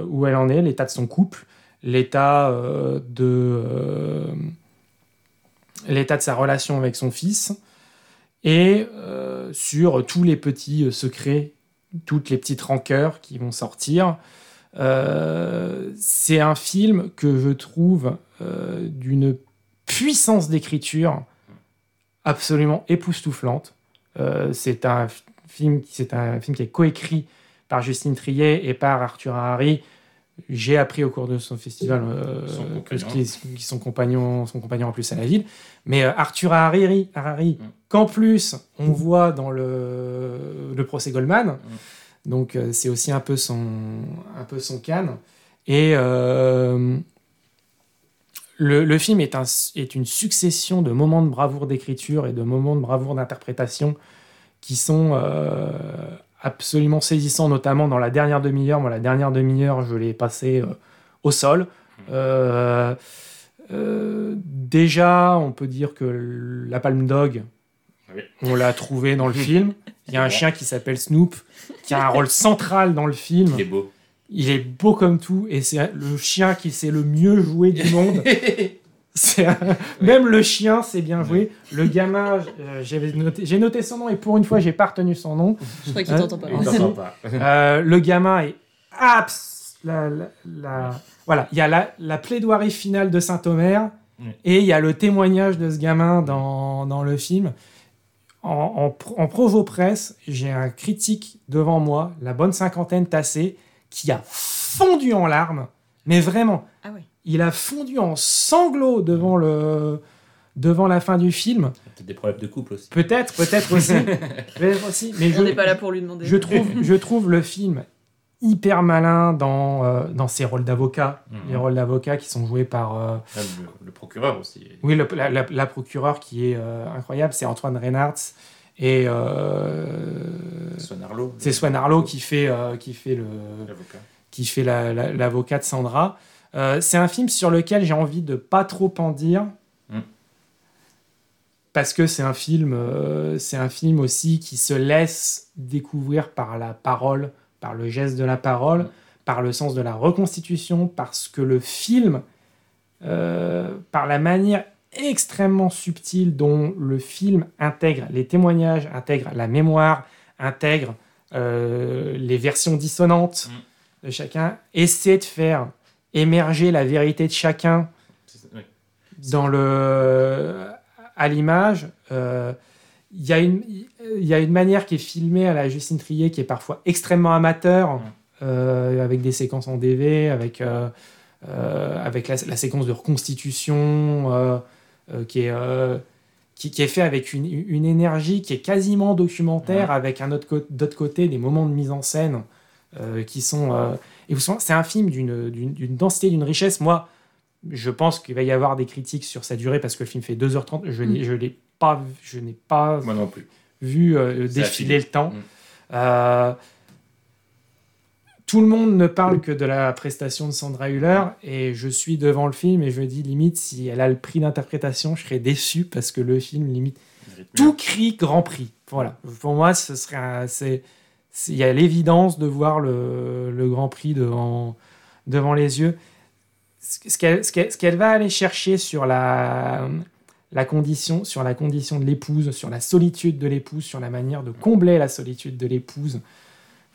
Speaker 2: où elle en est, l'état de son couple, l'état de l'état de sa relation avec son fils, et sur tous les petits secrets, toutes les petites rancœurs qui vont sortir. C'est un film que je trouve euh, d'une puissance d'écriture absolument époustouflante. Euh, c'est un film, qui- c'est un film qui est coécrit par Justine Triet et par Arthur Harari. J'ai appris au cours de son festival euh,
Speaker 1: Son
Speaker 2: que qui, son compagnon, son compagnon en plus à la ville. Mais euh, Arthur Harari, Harari
Speaker 1: Mm.
Speaker 2: qu'en plus on voit dans le, le procès Goldman. Donc euh, c'est aussi un peu son, un peu son can. Et le, le film est, un, est une succession de moments de bravoure d'écriture et de moments de bravoure d'interprétation qui sont euh, absolument saisissants, notamment dans la dernière demi-heure. Moi, la dernière demi-heure, je l'ai passée euh, au sol. Euh, euh, déjà, on peut dire que la Palme Dog,
Speaker 1: Oui.
Speaker 2: on l'a trouvé dans le film. Il y a un chien qui s'appelle Snoop, qui a un rôle central dans le film.
Speaker 1: Il est beau.
Speaker 2: Il est beau comme tout, et c'est le chien qui sait le mieux jouer du monde. Même le chien, c'est bien joué. Le gamin, euh, j'avais noté- j'ai noté son nom, et pour une fois, j'ai pas retenu son nom.
Speaker 3: Je crois qu'il
Speaker 2: Hein
Speaker 3: t'entend pas.
Speaker 1: Il t'entend pas.
Speaker 2: Euh, le gamin est abs. La, la- la- Voilà, il y a la, la plaidoirie finale de Saint-Omer et il y a le témoignage de ce gamin dans, dans le film. En, en, en provo presse, j'ai un critique devant moi, la bonne cinquantaine tassée, qui a fondu en larmes, mais vraiment,
Speaker 3: Ah
Speaker 2: il a fondu en sanglots devant, le, devant la fin du film.
Speaker 1: Peut-être des problèmes de couple aussi.
Speaker 2: Peut-être, peut-être aussi. peut-être aussi mais
Speaker 3: On n'est pas là pour lui demander.
Speaker 2: je trouve, je trouve le film hyper malin dans, euh, dans ses rôles d'avocat.
Speaker 1: Mhm.
Speaker 2: Les rôles d'avocat qui sont joués par. euh,
Speaker 1: Même le, le procureur aussi.
Speaker 2: oui, le- la, la- la procureure qui est euh, incroyable, c'est Antoine Reynards. Et euh, c'est Swan Arlo qui fait, euh, qui fait le,
Speaker 1: L'avocat.
Speaker 2: qui fait la- la- l'avocat de Sandra. Euh, c'est un film sur lequel j'ai envie de pas trop en dire.
Speaker 1: Mm.
Speaker 2: Parce que c'est un film, euh, c'est un film aussi qui se laisse découvrir par la parole, par le geste de la parole,
Speaker 1: Mm.
Speaker 2: par le sens de la reconstitution, parce que le film, euh, par la manière extrêmement subtile dont le film intègre les témoignages, intègre la mémoire, intègre euh, les versions dissonantes de chacun, essaie de faire émerger la vérité de chacun
Speaker 1: oui.
Speaker 2: dans le à l'image. euh, Il y, a une- il y a une manière qui est filmée à la Justine Trier qui est parfois extrêmement amateur,
Speaker 1: Mm.
Speaker 2: euh, avec des séquences en DV, avec, avec la, la séquence de reconstitution qui est, euh, qui, qui est fait avec une, une énergie qui est quasiment documentaire,
Speaker 1: Ouais.
Speaker 2: avec un autre d'autre côté des moments de mise en scène euh, qui sont... euh, et vous c'est un film d'une densité, d'une richesse. Moi, je pense qu'il va y avoir des critiques sur sa durée parce que le film fait 2h30. Je n'ai je l'ai pas, vu- je n'ai pas
Speaker 1: Moi non plus.
Speaker 2: vu euh, défiler le temps.
Speaker 1: Mm.
Speaker 2: Tout le monde ne parle que de la prestation de Sandra Hüller et je suis devant le film et je dis limite si elle a le prix d'interprétation, je serais déçu parce que le film limite tout crie Grand Prix. Voilà. Pour moi, ce serait il y a l'évidence de voir le, le Grand Prix devant devant les yeux. Ce qu'elle ce va aller chercher sur la la condition sur la condition de l'épouse, sur la solitude de l'épouse, sur la manière de combler la solitude de l'épouse,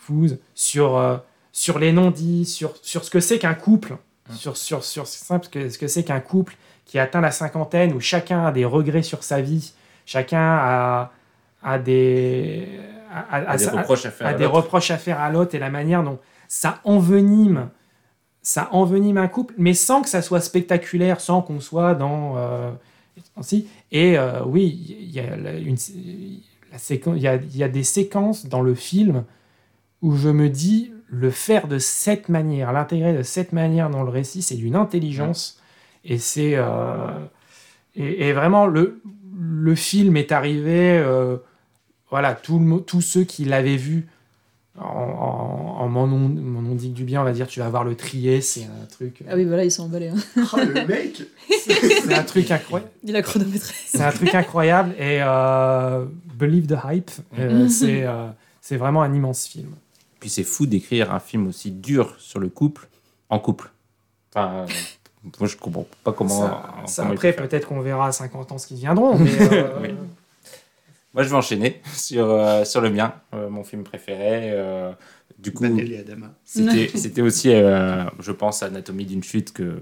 Speaker 2: épouse, sur euh, sur les non-dits, sur sur ce que c'est qu'un couple, sur sur sur c'est simple, ce que ce que c'est qu'un couple qui atteint la cinquantaine où chacun a des regrets sur sa vie, chacun a a des a, a-
Speaker 1: A des reproches à faire à
Speaker 2: des
Speaker 1: l'autre.
Speaker 2: reproches à faire à l'autre et la manière dont ça envenime ça envenime un couple, mais sans que ça soit spectaculaire, sans qu'on soit dans. euh. Et euh, oui, il y a, une, la séquence, il y, a, il y a des séquences dans le film où je me dis, le faire de cette manière, l'intégrer de cette manière dans le récit, c'est d'une intelligence. Et c'est. euh, et, et vraiment, le, le film est arrivé. euh, voilà, tout le mo- tous ceux qui l'avaient vu en, en, en mon, dit du bien, on va dire, tu vas voir le trier, c'est un truc.
Speaker 3: Ah oui, voilà, ils sont emballés. Hein.
Speaker 4: Oh, le mec
Speaker 2: C'est un truc incroyable.
Speaker 3: Il a chronométré.
Speaker 2: C'est un truc incroyable et euh, Believe the Hype, euh, c'est euh, c'est vraiment un immense film.
Speaker 1: Puis c'est fou d'écrire un film aussi dur sur le couple en couple. Enfin, euh, moi je comprends pas comment.
Speaker 2: Ça- ça,
Speaker 1: comment il
Speaker 2: après, peut-être qu'on verra à 50 ans ce qui viendront. Mais, euh,
Speaker 1: Oui. Moi je vais enchaîner sur, euh, sur le mien, euh, mon film préféré. euh, du coup. C'était aussi, euh, je pense, Anatomie d'une chute, que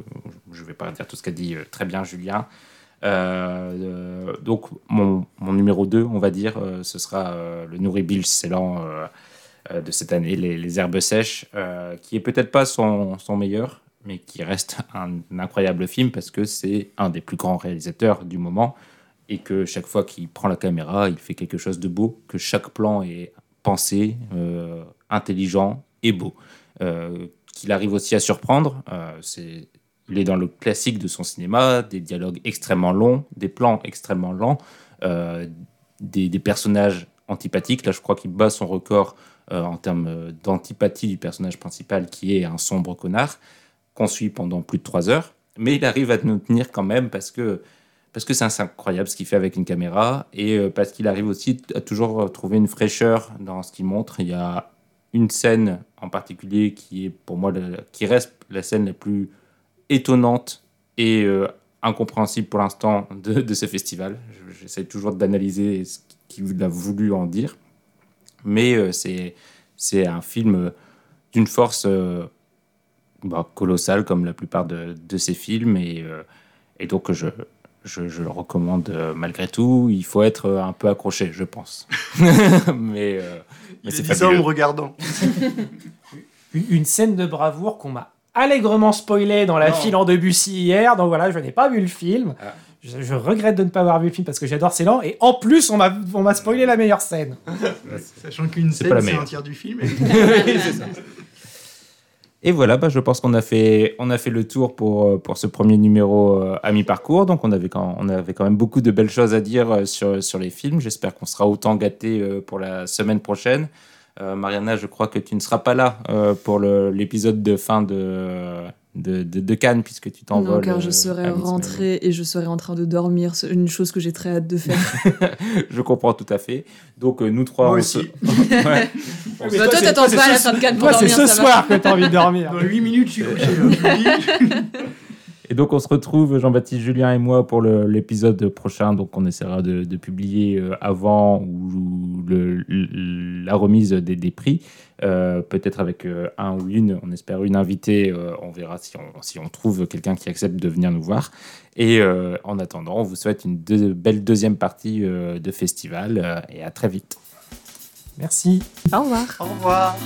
Speaker 1: je ne vais pas dire tout ce qu'a dit euh, très bien Julien. Euh, euh, donc, mon, mon numéro 2, on va dire, euh, ce sera euh, le Nourri Ceylan euh, euh, de cette année, Les, Herbes Sèches, euh, qui est peut-être pas son, meilleur, mais qui reste un, incroyable film parce que c'est un des plus grands réalisateurs du moment et que chaque fois qu'il prend la caméra, il fait quelque chose de beau, que chaque plan est pensé, euh, intelligent et beau. Euh, qu'il arrive aussi à surprendre, euh, c'est, il est dans le classique de son cinéma, des dialogues extrêmement longs, des plans extrêmement lents, euh, des, personnages antipathiques. Là, je crois qu'il bat son record euh, en termes euh, d'antipathie du personnage principal, qui est un sombre connard, qu'on suit pendant plus de trois heures. Mais il arrive à nous tenir quand même parce que parce que c'est incroyable ce qu'il fait avec une caméra et euh, parce qu'il arrive aussi à toujours trouver une fraîcheur dans ce qu'il montre. Il y a une scène en particulier qui est pour moi qui reste la scène la plus étonnante et euh, incompréhensible pour l'instant de, ce festival. Je- J'essaie toujours d'analyser ce qu'il a voulu en dire, mais euh, c'est c'est un film euh, d'une force euh, bah, colossale comme la plupart de, de ses films et, euh, et donc je, je, je le recommande euh, malgré tout. Il faut être euh, un peu accroché, je pense. mais euh, mais c'est
Speaker 4: ça en me regardant.
Speaker 2: une, scène de bravoure qu'on m'a allègrement spoilée dans la
Speaker 4: Non.
Speaker 2: file en Debussy hier. Donc voilà, je n'ai pas vu le film.
Speaker 1: Ah.
Speaker 2: Je, je regrette de ne pas avoir vu le film parce que j'adore Ceylan. Et en plus, on m'a on m'a spoilé la meilleure scène.
Speaker 4: Sachant qu'une
Speaker 1: C'est pas la
Speaker 4: scène, c'est
Speaker 1: meilleure.
Speaker 4: un tiers du film.
Speaker 1: Et voilà, bah, je pense qu'on a fait, on a fait le tour pour, euh, pour ce premier numéro euh, à mi-parcours. Donc, on avait, quand, on avait quand même beaucoup de belles choses à dire euh, sur, sur les films. J'espère qu'on sera autant gâtés euh, pour la semaine prochaine. Euh, Mariana, je crois que tu ne seras pas là euh, pour le- l'épisode de fin de, de, de, de Cannes, puisque tu
Speaker 3: Non,
Speaker 1: t'envoles.
Speaker 3: car je
Speaker 1: euh,
Speaker 3: serai
Speaker 1: à mi-semaine.
Speaker 3: rentrée et je serai en train de dormir. C'est une chose que j'ai très hâte de faire.
Speaker 1: je comprends tout à fait. Donc, euh, nous trois,
Speaker 4: Moi
Speaker 1: on
Speaker 4: aussi.
Speaker 1: se- Ouais.
Speaker 2: Mais
Speaker 3: toi, t'attends pas à la fin de Cannes pour
Speaker 2: Toi, c'est
Speaker 3: dormir,
Speaker 2: ce
Speaker 3: ça va.
Speaker 2: soir que t'as envie de dormir.
Speaker 4: Dans 8 minutes, je suis couché.
Speaker 1: Et donc on se retrouve, Jean-Baptiste, Julien et moi, pour l'épisode prochain. Donc on essaiera de, de publier euh, avant ou le- le- la remise des, des prix. Euh, Peut-être avec euh, un ou une, on espère une invitée. euh, on verra si on, si on trouve quelqu'un qui accepte de venir nous voir. Et euh, en attendant, on vous souhaite une deux- belle deuxième partie euh, de festival euh, et à très vite.
Speaker 2: Merci.
Speaker 3: Au revoir.
Speaker 4: Au revoir.